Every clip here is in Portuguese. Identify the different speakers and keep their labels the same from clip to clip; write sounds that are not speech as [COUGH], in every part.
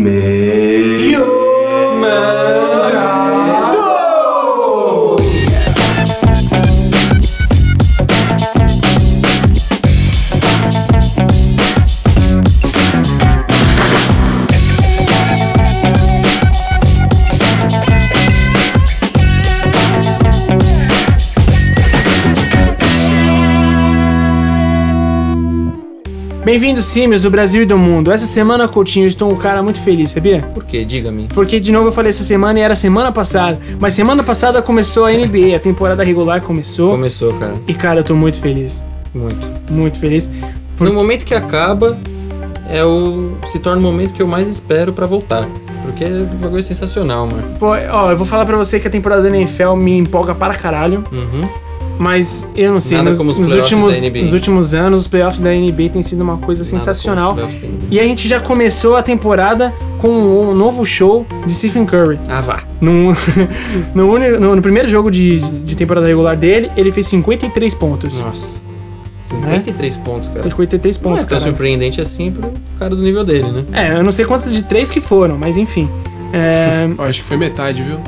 Speaker 1: Mais Bem-vindos, Símios do Brasil e do mundo. Essa semana, Coutinho, eu estou um cara muito feliz, sabia?
Speaker 2: Por quê? Diga-me.
Speaker 1: Porque, de novo, eu falei essa semana e era semana passada. Mas semana passada começou a NBA, a temporada regular começou.
Speaker 2: Começou, cara.
Speaker 1: E, cara, eu tô muito feliz.
Speaker 2: Muito.
Speaker 1: Muito feliz. Por-
Speaker 2: No momento que acaba, é o se torna o momento que eu mais espero pra voltar. Porque o bagulho é sensacional, mano.
Speaker 1: Pô, ó, eu vou falar pra você que a temporada da NFL me empolga para caralho.
Speaker 2: Uhum.
Speaker 1: Mas eu não sei,
Speaker 2: Nada
Speaker 1: nos,
Speaker 2: como os
Speaker 1: nos últimos,
Speaker 2: da NBA.
Speaker 1: nos últimos anos, os playoffs da NBA têm sido uma coisa sensacional.
Speaker 2: Nada NBA.
Speaker 1: E a gente já começou a temporada com um novo show de Stephen Curry.
Speaker 2: Ah, vá. [LAUGHS]
Speaker 1: No, no, no- no primeiro jogo de, de temporada regular dele, ele fez 53 pontos.
Speaker 2: Nossa. 53 pontos, cara.
Speaker 1: 53
Speaker 2: Não
Speaker 1: pontos,
Speaker 2: é tão
Speaker 1: cara.
Speaker 2: surpreendente assim pro cara do nível dele, né?
Speaker 1: É, eu não sei quantos de três que foram, mas enfim. É, [LAUGHS]
Speaker 3: acho que foi metade, viu?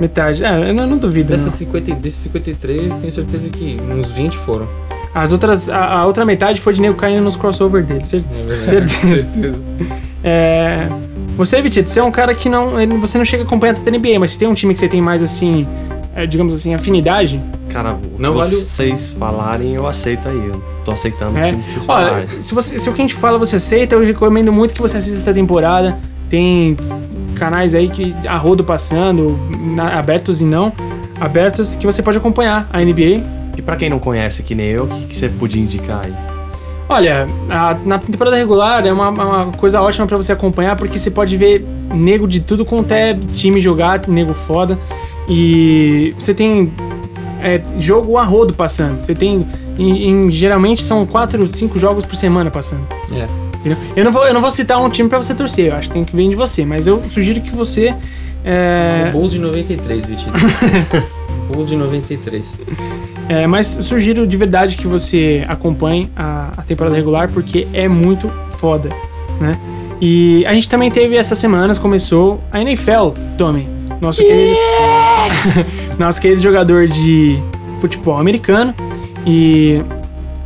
Speaker 1: Metade. É, eu não, não duvido.
Speaker 2: Dessas
Speaker 1: não.
Speaker 2: 50, desses 53, tenho certeza que uns 20 foram.
Speaker 1: As outras, a, a outra metade foi de nego caindo nos crossover dele. cer-
Speaker 2: É verdade.
Speaker 1: certeza. [LAUGHS]
Speaker 3: Certeza.
Speaker 1: É, você, Vitito, você é um cara que não. Você não chega a acompanhar tanto a NBA, mas se tem um time que você tem mais assim, é, digamos assim, afinidade.
Speaker 4: Cara,
Speaker 2: Não
Speaker 4: não
Speaker 2: vale o-
Speaker 4: vocês falarem, eu aceito aí. Eu tô aceitando o
Speaker 1: É.
Speaker 4: time que vocês
Speaker 1: Olha,
Speaker 4: falarem.
Speaker 1: se, você, se o que a gente fala você aceita, eu recomendo muito que você assista essa temporada. Tem canais aí que a rodo passando, na- abertos e não abertos, que você pode acompanhar a NBA.
Speaker 4: E pra quem não conhece, que nem eu, o que, que você podia indicar aí?
Speaker 1: Olha, a- na temporada regular é uma, uma coisa ótima pra você acompanhar, porque você pode ver nego de tudo quanto é time jogar, nego foda. E você tem é, jogo a rodo passando. Você tem. em- em- geralmente são 4, 5 jogos por semana passando.
Speaker 2: É.
Speaker 1: Entendeu? Eu não, vou, eu não vou citar um time pra você torcer, eu acho que tem que vir de você, mas eu sugiro que você. É,
Speaker 2: O Bulls de 93, Vitinho. [LAUGHS] Bulls de 93.
Speaker 1: é, mas sugiro de verdade que você acompanhe a, a temporada regular, porque é muito foda, né? E a gente também teve essas semanas, começou a NFL, Tommy. Nosso querido. [LAUGHS] nosso querido jogador de futebol americano. E.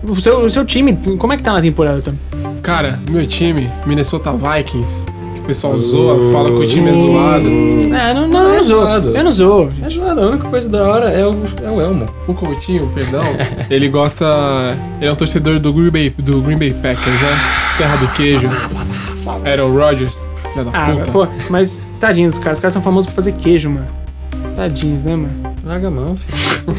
Speaker 1: O seu, o seu time, como é que tá na temporada, Tommy?
Speaker 3: Cara, meu time, Minnesota Vikings, que o pessoal zoa, fala que o time é zoado.
Speaker 1: É, não, não, eu
Speaker 2: É
Speaker 1: não zoo.
Speaker 2: zoado.
Speaker 1: Eu não zoo.
Speaker 2: É zoado, a única coisa da hora é o, é o Elmo.
Speaker 3: O Coutinho, perdão, [LAUGHS] ele gosta. Ele é um torcedor do Green Bay, do Green Bay Packers, né? Terra do queijo. Aaron Rodgers, filha da
Speaker 1: Ah,
Speaker 3: puta.
Speaker 1: pô, mas tadinhos caras. Os caras são famosos por fazer queijo, mano. Tadinhos, né, mano?
Speaker 2: Larga a mão, filho.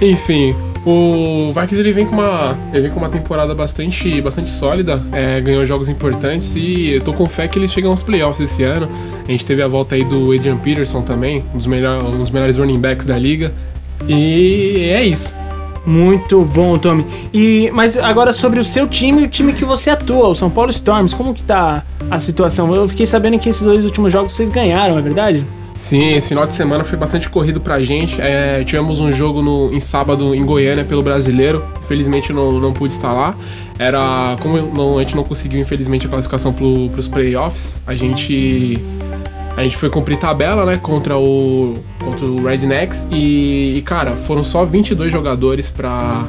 Speaker 2: [LAUGHS]
Speaker 3: Enfim, o Vikings ele vem com uma, ele vem com uma temporada bastante, bastante sólida, é, ganhou jogos importantes e eu tô com fé que eles chegam aos playoffs esse ano. A gente teve a volta aí do Adrian Peterson também, um dos, melhor, um dos melhores running backs da liga. E é isso.
Speaker 1: Muito bom, Tommy. E, mas agora sobre o seu time o time que você atua, o São Paulo Storms, como que tá a situação? Eu fiquei sabendo que esses dois últimos jogos vocês ganharam, é verdade?
Speaker 3: Sim, esse final de semana foi bastante corrido pra gente. É, tivemos um jogo no, em sábado em Goiânia pelo brasileiro. Infelizmente não, não pude estar lá. Era. Como não- a gente não conseguiu, infelizmente, a classificação pro, pros playoffs, a gente. A gente foi cumprir tabela, né, contra o, contra o Rednecks e, e, cara, foram só 22 jogadores pra,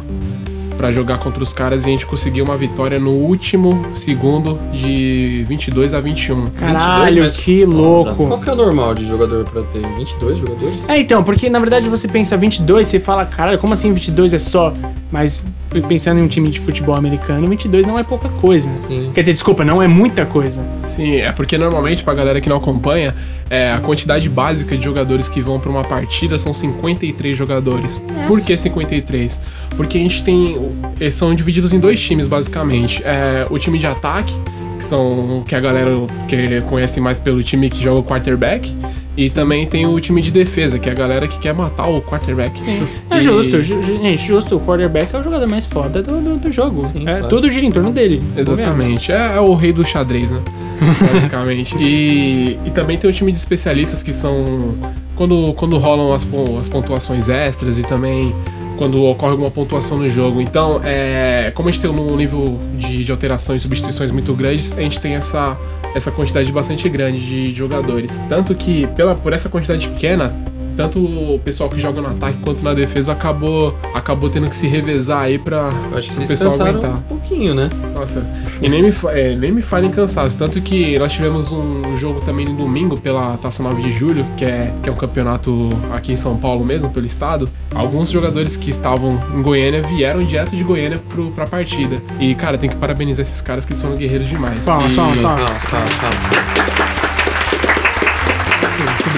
Speaker 3: pra jogar contra os caras e a gente conseguiu uma vitória no último segundo de 22 a 21.
Speaker 1: Caralho,
Speaker 2: mas
Speaker 1: que
Speaker 2: Qual
Speaker 1: louco.
Speaker 2: que é o normal de jogador pra ter? 22 jogadores?
Speaker 1: É, então, porque na verdade você pensa 22, você fala, caralho, como assim 22 é só? Mas pensando em um time de futebol americano, 22 não é pouca coisa.
Speaker 2: Sim.
Speaker 1: Quer dizer, desculpa, não é muita coisa.
Speaker 3: Sim, é porque normalmente, pra galera que não acompanha, é, a quantidade básica de jogadores que vão pra uma partida são 53 jogadores. Por que 53? Porque a gente tem. Eles são divididos em dois times, basicamente. É, o time de ataque, que são. que a galera que conhece mais pelo time que joga o quarterback. E também tem o time de defesa, que é a galera que quer matar o quarterback. [LAUGHS]
Speaker 1: É
Speaker 3: E-
Speaker 1: justo, ju- gente, justo. O quarterback é o jogador mais foda do, do, do jogo.
Speaker 2: Sim,
Speaker 1: é,
Speaker 2: claro.
Speaker 1: Tudo gira em torno dele.
Speaker 3: Exatamente. É, é o rei do xadrez, né? [LAUGHS] Basicamente. e, e também tem o time de especialistas que são. Quando, quando rolam as, as pontuações extras e também quando ocorre alguma pontuação no jogo. Então, é, como a gente tem um nível de, de e substituições muito grandes, a gente tem essa, essa quantidade bastante grande de jogadores. Tanto que, pela, por essa quantidade pequena, tanto o pessoal que joga no ataque quanto na defesa acabou, acabou tendo que se revezar aí pra
Speaker 2: Eu acho que
Speaker 3: o
Speaker 2: vocês
Speaker 3: pessoal aguentar.
Speaker 2: um pouquinho, né?
Speaker 3: Nossa, e nem me, é, nem me falem cansaço. Tanto que nós tivemos um jogo também no domingo pela Taça 9 de Julho, que é, que é um campeonato aqui em São Paulo mesmo, pelo estado. Alguns jogadores que estavam em Goiânia vieram direto de Goiânia pro, pra partida. E, cara, tem que parabenizar esses caras que eles foram guerreiros demais.
Speaker 1: Palmas,
Speaker 3: E-
Speaker 1: palmas, palmas.
Speaker 2: Calma,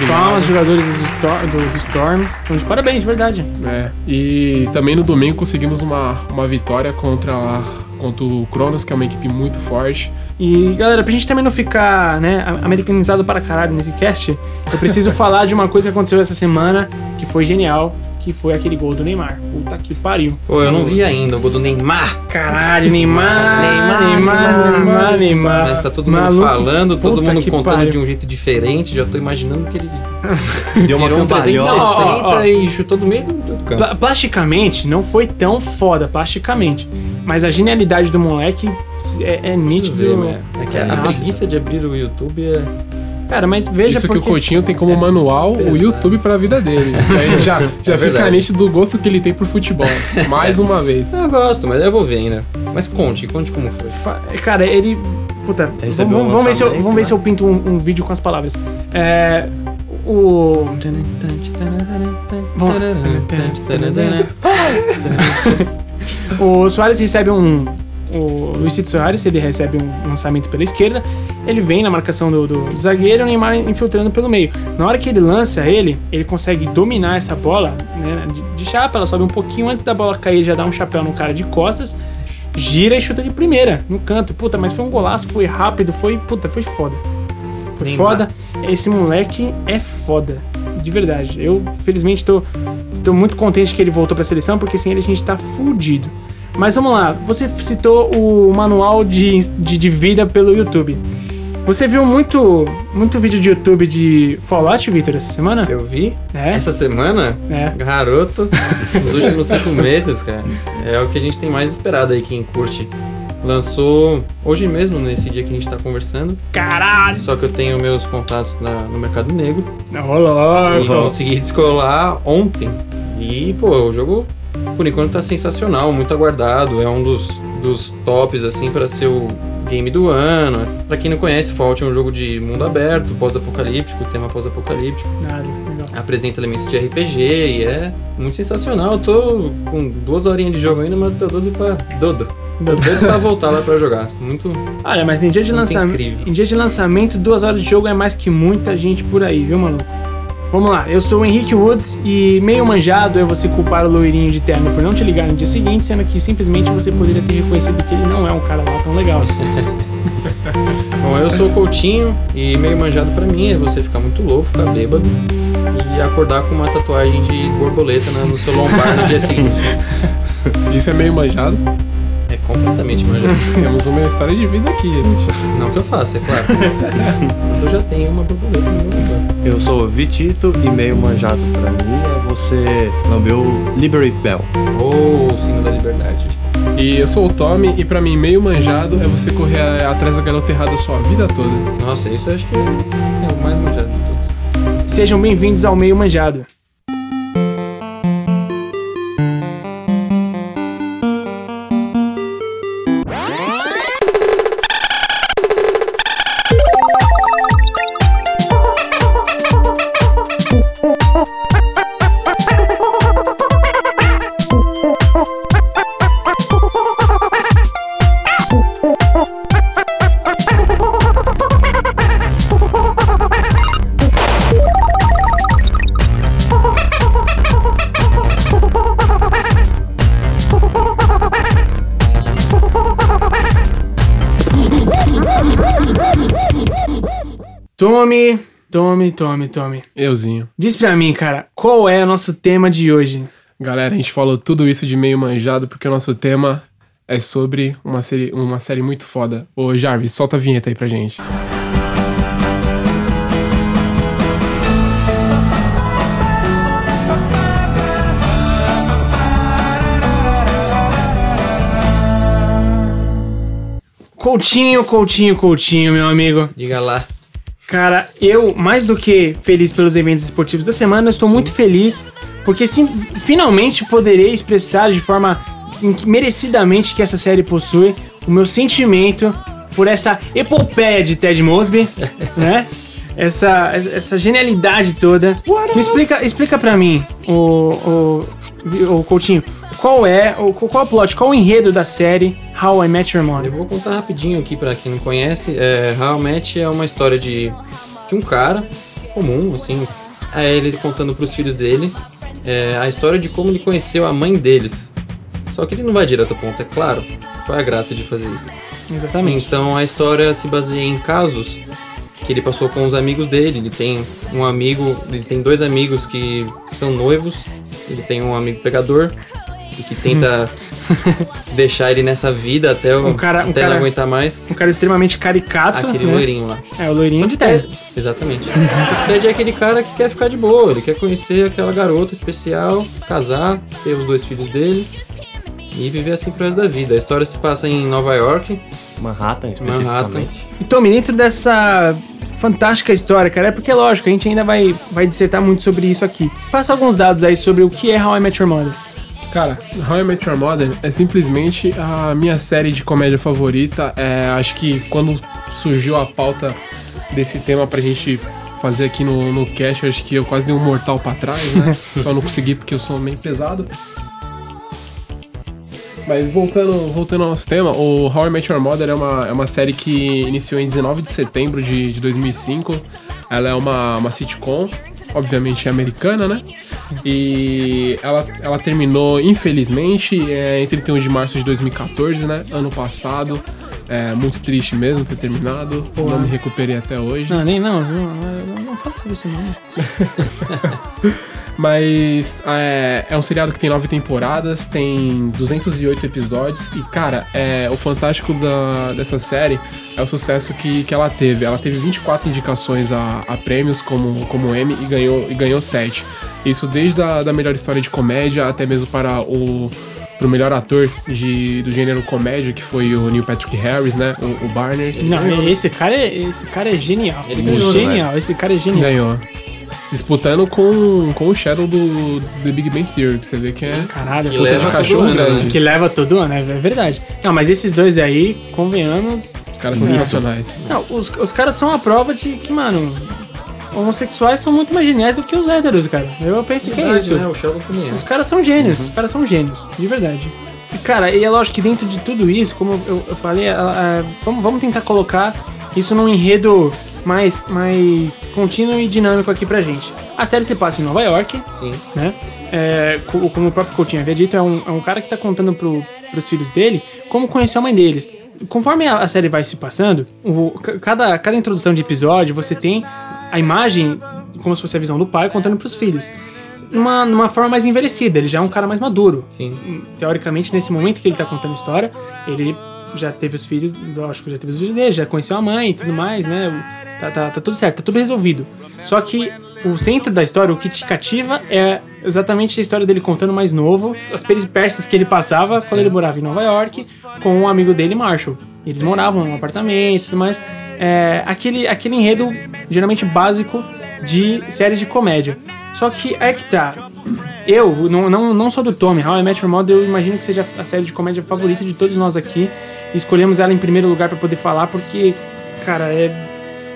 Speaker 1: Palmas, jogadores dos, do- dos Storms. Então, de parabéns, de verdade.
Speaker 3: É, e também no domingo conseguimos uma, uma vitória contra, contra o Cronos, que é uma equipe muito forte.
Speaker 1: E, galera, pra gente também não ficar, né, americanizado para caralho nesse cast, eu preciso [LAUGHS] falar de uma coisa que aconteceu essa semana que foi genial, que foi aquele gol do Neymar. Puta que pariu.
Speaker 2: Pô, eu não vi ainda o gol do Neymar.
Speaker 1: Caralho, Neymar,
Speaker 2: Neymar,
Speaker 1: Neymar, Neymar, Neymar.
Speaker 2: Mas tá todo mundo
Speaker 1: Maluco.
Speaker 2: falando, todo
Speaker 1: Puta
Speaker 2: mundo contando
Speaker 1: pariu.
Speaker 2: de um jeito diferente. Já tô imaginando que ele [LAUGHS]
Speaker 4: Deu uma
Speaker 2: um
Speaker 4: cambalhota.
Speaker 2: 360
Speaker 1: Ó, ó, ó.
Speaker 2: e chutou do meio do campo.
Speaker 1: Pla- Plasticamente, não foi tão foda, plasticamente. Mas a genialidade do moleque é, é nítido.
Speaker 2: ver, né? É que a
Speaker 1: Nossa.
Speaker 2: preguiça de abrir o YouTube é.
Speaker 1: Cara, mas veja
Speaker 3: Isso
Speaker 1: porque...
Speaker 3: que o Coutinho tem como manual o
Speaker 2: pesado.
Speaker 3: YouTube pra vida dele. Aí [LAUGHS] já, já
Speaker 2: É
Speaker 3: fica nítido do gosto que ele tem por futebol. Mais uma vez.
Speaker 2: Eu gosto, mas eu vou ver ainda. Mas conte, conte como foi.
Speaker 1: Fa- Cara, ele. Puta, vamos,
Speaker 4: Recebeu um
Speaker 1: vamos ver, se eu, vamos ver
Speaker 4: né?
Speaker 1: se eu pinto um, um vídeo com as palavras. É. O. [LAUGHS] O Soares recebe um. O Luizito Soares, ele recebe um lançamento pela esquerda, ele vem na marcação do, do zagueiro e o Neymar infiltrando pelo meio. Na hora que ele lança ele, ele consegue dominar essa bola né, de, de chapa, ela sobe um pouquinho antes da bola cair, já dá um chapéu no cara de costas, gira e chuta de primeira, no canto. Puta, mas foi um golaço, foi rápido, foi. Puta, foi foda. Foi
Speaker 2: Neymar.
Speaker 1: foda. Esse moleque é foda. De verdade. Eu, felizmente, tô, tô muito contente que ele voltou pra seleção, porque sem ele a gente tá fudido. Mas vamos lá, você citou o manual de, de, de vida pelo YouTube. Você viu muito, muito vídeo de YouTube de Fallout, Victor, essa semana?
Speaker 2: Se eu vi
Speaker 1: É?
Speaker 2: essa semana,
Speaker 1: É.
Speaker 2: garoto, nos últimos cinco [LAUGHS] meses, cara, é o que a gente tem mais esperado aí, quem curte. Lançou hoje mesmo, nesse dia que a gente tá conversando.
Speaker 1: Caralho!
Speaker 2: Só que eu tenho meus contatos na- no mercado negro.
Speaker 1: Ô, louco!
Speaker 2: E consegui descolar ontem. E, pô, o jogo, por enquanto, tá sensacional, muito aguardado. É um dos, dos tops, assim, para ser o game do ano. Pra quem não conhece, Fallout é um jogo de mundo aberto, pós-apocalíptico, tema pós-apocalíptico.
Speaker 1: Nada, legal.
Speaker 2: Apresenta elementos de RPG e é muito sensacional. Eu tô com duas horinhas de jogo ainda, mas tô doido pra. Dodo. Tô doido pra voltar lá pra jogar. Muito.
Speaker 1: Olha, mas em dia de lançamento. Em dia de lançamento, duas horas de jogo é mais que muita gente por aí, viu, maluco? Vamos lá, eu sou o Henrique Woods e meio manjado é você culpar o loirinho de terno por não te ligar no dia seguinte, sendo que simplesmente você poderia ter reconhecido que ele não é um cara lá tão legal. [LAUGHS]
Speaker 2: Bom, eu sou o Coutinho e meio manjado pra mim é você ficar muito louco, ficar bêbado e acordar com uma tatuagem de borboleta no seu lombar no dia [LAUGHS] seguinte.
Speaker 3: Isso é meio manjado.
Speaker 2: É completamente manjado. [LAUGHS]
Speaker 3: Temos uma história de vida aqui, gente.
Speaker 2: Não que eu faça, é claro. [LAUGHS] eu já tenho uma borboleta no meu.
Speaker 4: Eu sou o Vitito e meio manjado pra mim é você lamber o Liberty Bell.
Speaker 2: Ou o sino da liberdade.
Speaker 3: E eu sou o Tommy, e pra mim, meio manjado é você correr atrás da garota errada a sua vida toda.
Speaker 2: Nossa, isso eu acho que é o mais manjado de todos.
Speaker 1: Sejam bem-vindos ao meio manjado. tome, tome.
Speaker 3: Euzinho.
Speaker 1: Diz pra mim, cara, qual é o nosso tema de hoje?
Speaker 3: Galera, a gente falou tudo isso de meio manjado porque o nosso tema é sobre uma série, uma série muito foda. Ô Jarvis, solta a vinheta aí pra gente.
Speaker 1: Coutinho, Coutinho, Coutinho, meu amigo.
Speaker 2: Diga lá.
Speaker 1: Cara, eu, mais do que feliz pelos eventos esportivos da semana, eu estou muito feliz porque sim, finalmente poderei expressar de forma merecidamente que essa série possui o meu sentimento por essa epopeia de Ted Mosby, [LAUGHS] né? Essa, essa genialidade toda. Me explica, explica pra mim, o, o, o Coutinho, qual é, o, qual é o plot, qual é o enredo da série How I Met Your
Speaker 2: Eu
Speaker 1: Mother?
Speaker 2: vou contar rapidinho aqui pra quem não conhece. É, How I Met é uma história de, de um cara comum, assim. É ele contando pros filhos dele é, a história de como ele conheceu a mãe deles. Só que ele não vai direto ao ponto, é claro. Qual é a graça de fazer isso?
Speaker 1: Exatamente.
Speaker 2: Então a história se baseia em casos que ele passou com os amigos dele. Ele tem um amigo, ele tem dois amigos que são noivos. Ele tem um amigo pegador e que tenta [LAUGHS] deixar ele nessa vida até, o,
Speaker 1: Um cara- um
Speaker 2: até
Speaker 1: cara-
Speaker 2: não aguentar mais.
Speaker 1: Um cara extremamente caricato,
Speaker 2: Aquele
Speaker 1: né?
Speaker 2: loirinho lá.
Speaker 1: É, o loirinho
Speaker 2: Só
Speaker 1: de terno.
Speaker 2: Ted- Exatamente. Só que Ted é aquele cara que quer ficar de boa, ele quer conhecer aquela garota especial, casar, ter os dois filhos dele e viver assim pro resto da vida. A história se passa em Nova York,
Speaker 4: Manhattan,
Speaker 2: Manhattan.
Speaker 4: especificamente.
Speaker 1: E Tommy, dentro dessa fantástica história, cara, é porque, lógico, a gente ainda vai, vai dissertar muito sobre isso aqui. Passa alguns dados aí sobre o que é How I Met Your Mother.
Speaker 3: Cara, How I Met Your Mother é simplesmente a minha série de comédia favorita. É, acho que quando surgiu a pauta desse tema pra gente fazer aqui no, no cast, acho que eu quase dei um mortal pra trás, né? [LAUGHS] Só não consegui porque eu sou meio pesado. Mas voltando, voltando ao nosso tema, o How I Met Your Mother é uma, é uma série que iniciou em 19 de setembro de, de 2005. Ela é uma, uma sitcom, obviamente americana, né? E ela, ela terminou, infelizmente, é, em 31 de março de 2014, né? Ano passado. É muito triste mesmo ter terminado.
Speaker 1: Pô,
Speaker 3: não me recuperei até hoje.
Speaker 1: Não, nem não, não, não, não fala sobre isso não. [LAUGHS]
Speaker 3: Mas é, é um seriado que tem nove temporadas, tem 208 episódios. E, cara, é, o fantástico da, dessa série é o sucesso que, que ela teve. Ela teve 24 indicações a, a prêmios como, como Emmy e ganhou, e ganhou 7. Isso desde a da melhor história de comédia até mesmo para o pro melhor ator de, do gênero comédia, que foi o Neil Patrick Harris, né? O, o Barner.
Speaker 1: Não, esse cara é, esse cara é genial.
Speaker 2: Ele
Speaker 1: Ele é
Speaker 2: ganhou,
Speaker 1: genial, esse cara é genial.
Speaker 3: Ganhou. Disputando com, com o Shadow do The Big Bang Theory, pra você ver que é.
Speaker 1: Caralho,
Speaker 2: Que leva
Speaker 1: de
Speaker 2: todo
Speaker 3: cachorro
Speaker 2: ano, né?
Speaker 3: grande.
Speaker 1: que leva todo ano, é verdade. Não, mas esses dois aí, convenhamos.
Speaker 3: Os caras são
Speaker 1: É.
Speaker 3: sensacionais.
Speaker 1: Não, os, os caras são a prova de que, mano, homossexuais são muito mais geniais do que os héteros, cara. Eu penso que é
Speaker 2: Verdade,
Speaker 1: isso.
Speaker 2: né? O Sheldon também é.
Speaker 1: Os caras são gênios, os caras são gênios, de verdade. E, cara, e é lógico que dentro de tudo isso, como eu, eu falei, a- a- vamos, vamos tentar colocar isso num enredo mais, mais contínuo e dinâmico aqui pra gente. A série se passa em Nova York,
Speaker 2: Sim.
Speaker 1: né? É, co- como o próprio Coutinho havia dito, é um, é um cara que tá contando pro, pros filhos dele como conheceu a mãe deles. Conforme a, a série vai se passando, o- ca- cada, cada introdução de episódio, você tem a imagem, como se fosse a visão do pai, contando pros filhos. Numa, numa forma mais envelhecida, ele já é um cara mais maduro.
Speaker 2: Sim.
Speaker 1: Teoricamente, nesse momento que ele tá contando a história, ele já teve os filhos, lógico, já teve os filhos dele, já conheceu a mãe e tudo mais, né? Tá, tá, tá tudo certo, tá tudo resolvido. Só que o centro da história, o que te cativa é exatamente a história dele contando mais novo, as peripécias que ele passava quando ele morava em Nova York com um amigo dele, Marshall. Eles moravam num apartamento e tudo mais. É, aquele, aquele enredo geralmente básico de séries de comédia. Só que é que tá. Eu, não, não, não sou do Tommy, How I Met Your Mother, eu imagino que seja a série de comédia favorita de todos nós aqui. Escolhemos ela em primeiro lugar pra poder falar, porque, cara, é,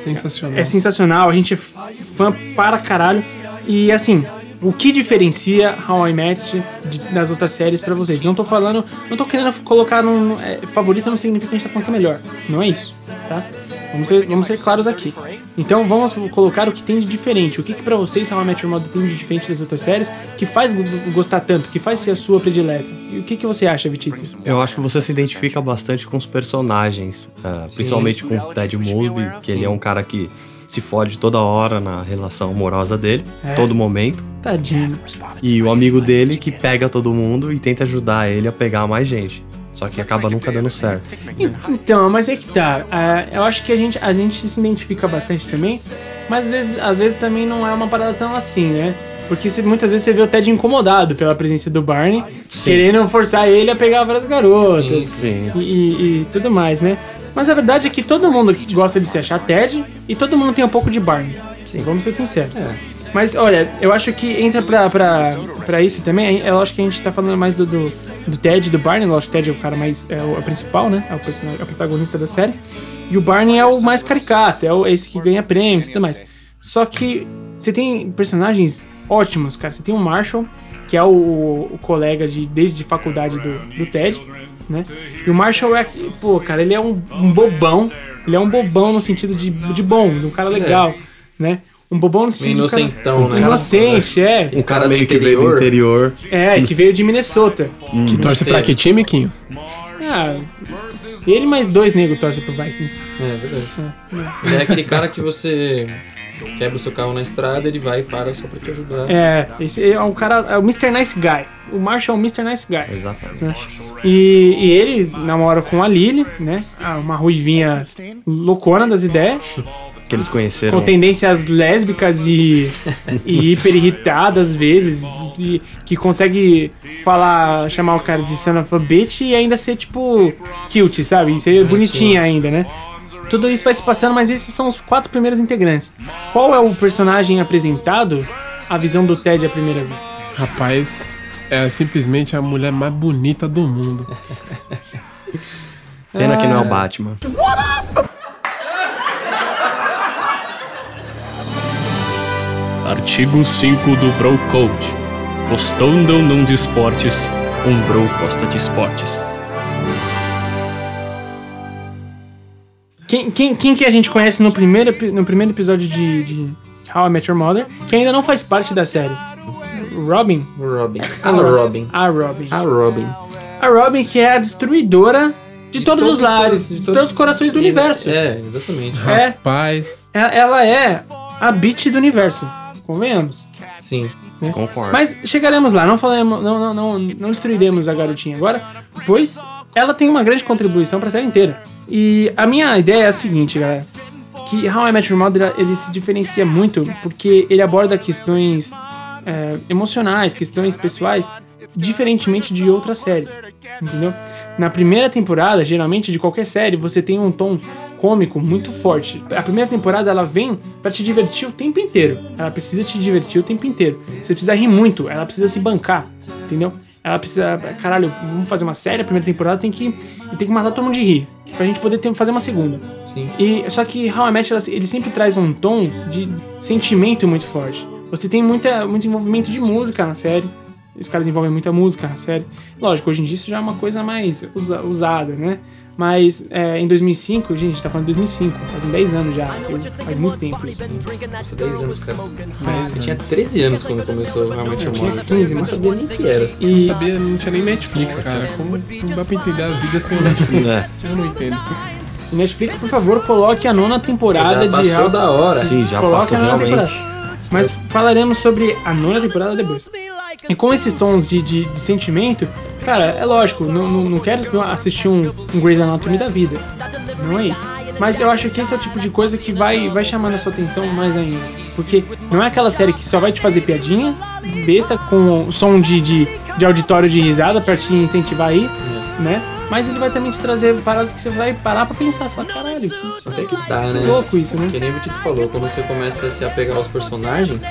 Speaker 3: Sensacional.
Speaker 1: é sensacional, a gente é fã para caralho. E assim, o que diferencia How I Met de- das outras séries pra vocês? Não tô falando, não tô querendo colocar num é, favorita, não significa que a gente tá falando que é melhor. Não é isso, tá? Vamos ser, vamos ser claros aqui. Então vamos colocar o que tem de diferente. O que, que pra vocês How I Met Your Mother tem de diferente das outras séries que faz go- gostar tanto, que faz ser a sua predileta? E o que, que você acha, Vitito?
Speaker 4: Eu acho que você se identifica bastante com os personagens, ah, principalmente com o Ted Mosby, que ele é um cara que se fode toda hora na relação amorosa dele,
Speaker 1: É.
Speaker 4: todo momento.
Speaker 1: Tadinho.
Speaker 4: E o amigo dele que pega todo mundo e tenta ajudar ele a pegar mais gente. Só que acaba nunca dando certo.
Speaker 1: Então, mas é que tá. ah, eu acho que a gente, a gente se identifica bastante também, mas às vezes, às vezes também não é uma parada tão assim, né? Porque você- muitas vezes você vê o Ted incomodado pela presença do Barney, querendo forçar ele a pegar várias garotas
Speaker 4: Sim.
Speaker 1: E, e- e tudo mais, né? Mas a verdade é que todo mundo gosta de se achar Ted e todo mundo tem um pouco de Barney. Sim. Vamos ser sinceros.
Speaker 2: É.
Speaker 1: Mas olha, eu acho que entra pra, pra, pra isso também. É lógico que a gente tá falando mais do, do, do Ted do Barney. Lógico que o Ted é o cara mais. É o, é principal, né? É o, personagem, é o protagonista da série. E o Barney é o mais caricato, é o, esse que ganha prêmios e tudo mais. Só que você tem personagens ótimos, cara. Você tem o Marshall, que é o, o colega de, desde faculdade do, do Ted, né? E o Marshall é. Pô, cara, ele é um, um bobão. Ele é um bobão no sentido de, de bom, de um cara legal, né? Um bobão no sentido de.
Speaker 2: Inocentão,
Speaker 1: um cara,
Speaker 2: né?
Speaker 1: Inocente, é.
Speaker 4: Um cara meio que veio do interior.
Speaker 1: É, que veio de Minnesota.
Speaker 3: Que torce pra que time, Quinho?
Speaker 1: Ah, ele mais dois negros torcem pro Vikings.
Speaker 2: É verdade. Ele é aquele cara que você quebra o seu carro na estrada, ele vai e para só pra te ajudar.
Speaker 1: É, esse é um cara, é o Mr. Nice Guy. O Marshall é o Mr. Nice Guy.
Speaker 4: Exatamente.
Speaker 1: né? E, e ele namora com a Lily, né? Ah, Uma ruivinha loucona das ideias,
Speaker 4: Que eles conheceram.
Speaker 1: com tendências lésbicas e, e hiper irritada às vezes, e, que consegue falar, chamar o cara de son of a bitch e ainda ser tipo cute, sabe? E ser bonitinha ainda, né? Tudo isso vai se passando, mas esses são os quatro primeiros integrantes. Qual é o personagem apresentado? A visão do Ted à primeira vista.
Speaker 3: Rapaz, é simplesmente a mulher mais bonita do mundo.
Speaker 4: Pena que não é o Batman.
Speaker 5: Artigo 5 do Bro Code. Postando ou não de esportes, um bro posta de esportes.
Speaker 1: Quem, quem, quem que a gente conhece no primeiro, no primeiro episódio de, de How I Met Your Mother, que ainda não faz parte da série? Robin?
Speaker 2: Robin. Ah, o Robin.
Speaker 1: A Robin.
Speaker 2: A Robin.
Speaker 1: A Robin, que é a destruidora de, todos, os
Speaker 2: todos os
Speaker 1: lares, de todos os corações do universo.
Speaker 2: É, exatamente.
Speaker 1: É,
Speaker 3: Rapaz,
Speaker 1: ela ela é a bitch do universo. Convenhamos.
Speaker 2: Sim.
Speaker 4: Concordo.
Speaker 1: Mas chegaremos lá, não falamos, não, não, não, não destruiremos a garotinha agora, pois ela tem uma grande contribuição pra série inteira. E a minha ideia é a seguinte, galera. Que How I Met Your Mother, ele se diferencia muito porque ele aborda questões é, emocionais, questões pessoais, diferentemente de outras séries, entendeu? Na primeira temporada, geralmente de qualquer série, você tem um tom cômico muito forte. A primeira temporada ela vem pra te divertir o tempo inteiro. Ela precisa te divertir o tempo inteiro. Você precisa rir muito, ela precisa se bancar, entendeu? Ela precisa, caralho, vamos fazer uma série, a primeira temporada tem que tem que matar todo mundo de rir, pra gente poder ter, fazer uma segunda.
Speaker 2: Sim.
Speaker 1: E só que How I Met ela- ele sempre traz um tom de sentimento muito forte. Você tem muita, muito envolvimento de música na série. Os caras envolvem muita música na série. Lógico, hoje em dia isso já é uma coisa mais usa- usada, né? Mas é, em 2005, gente, a gente tá falando de 2005, fazem 10 anos já. Eu- faz muito tempo isso.
Speaker 2: Nossa, 10 anos, cara. Eu tinha 13 anos quando começou realmente o
Speaker 1: tinha
Speaker 2: Mother.
Speaker 1: 15,
Speaker 2: não
Speaker 1: mas-
Speaker 2: sabia nem o que era.
Speaker 3: não
Speaker 1: E
Speaker 3: sabia, não tinha nem Netflix, cara. Como não dá pra entender a vida sem o Netflix?
Speaker 4: É.
Speaker 3: Eu não entendo.
Speaker 1: Netflix, por favor, coloque a nona temporada
Speaker 2: Já
Speaker 1: de
Speaker 2: passou da hora.
Speaker 4: Sim, já
Speaker 1: Coloca
Speaker 4: passou
Speaker 1: na
Speaker 4: realmente.
Speaker 1: temporada. Mas falaremos sobre a nona temporada depois. E com esses tons de, de, de sentimento, cara, é lógico, não, não, não quero assistir um, um Grey's Anatomy da vida. Não é isso. Mas eu acho que esse é o tipo de coisa que vai, vai chamando a sua atenção mais ainda. Porque não é aquela série que só vai te fazer piadinha, besta, com som de, de, de auditório de risada pra te incentivar aí, né? Mas ele vai também te trazer paradas que você vai parar pra pensar. Você fala, caralho, que,
Speaker 2: Só que aí que tá, né?
Speaker 1: louco isso, né?
Speaker 2: Que nem o Tito falou, quando você começa a se apegar aos personagens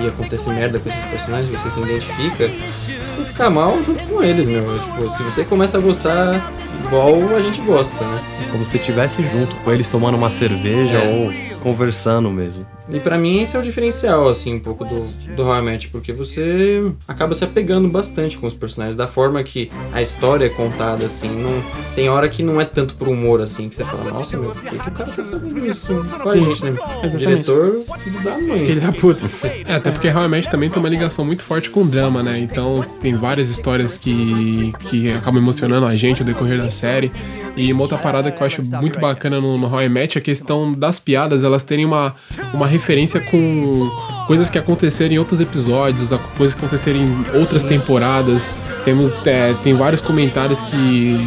Speaker 2: e acontece merda com esses personagens, você se identifica, você fica mal junto com eles, meu. Tipo, se você começa a gostar igual a gente gosta, né?
Speaker 4: Como se estivesse junto com eles tomando uma cerveja
Speaker 2: É.
Speaker 4: ou conversando mesmo.
Speaker 2: E pra mim esse é o diferencial, assim, um pouco do, do How I Met, porque você acaba se apegando bastante com os personagens, da forma que a história é contada, assim, não, tem hora que não é tanto pro humor, assim, que você fala, nossa, meu, por que, que o cara tá fazendo isso com, com a
Speaker 1: Sim,
Speaker 2: gente, né? O
Speaker 1: exatamente.
Speaker 2: diretor, filho da mãe.
Speaker 1: Filho da puta.
Speaker 3: É, até porque How I Met também tem uma ligação muito forte com o drama, né? Então tem várias histórias que, que acabam emocionando a gente ao decorrer da série. E uma outra parada que eu acho muito bacana no, no How I Met é a questão das piadas, elas terem uma, uma referência com coisas que aconteceram em outros episódios, coisas que aconteceram em outras temporadas. Temos, é, tem vários comentários que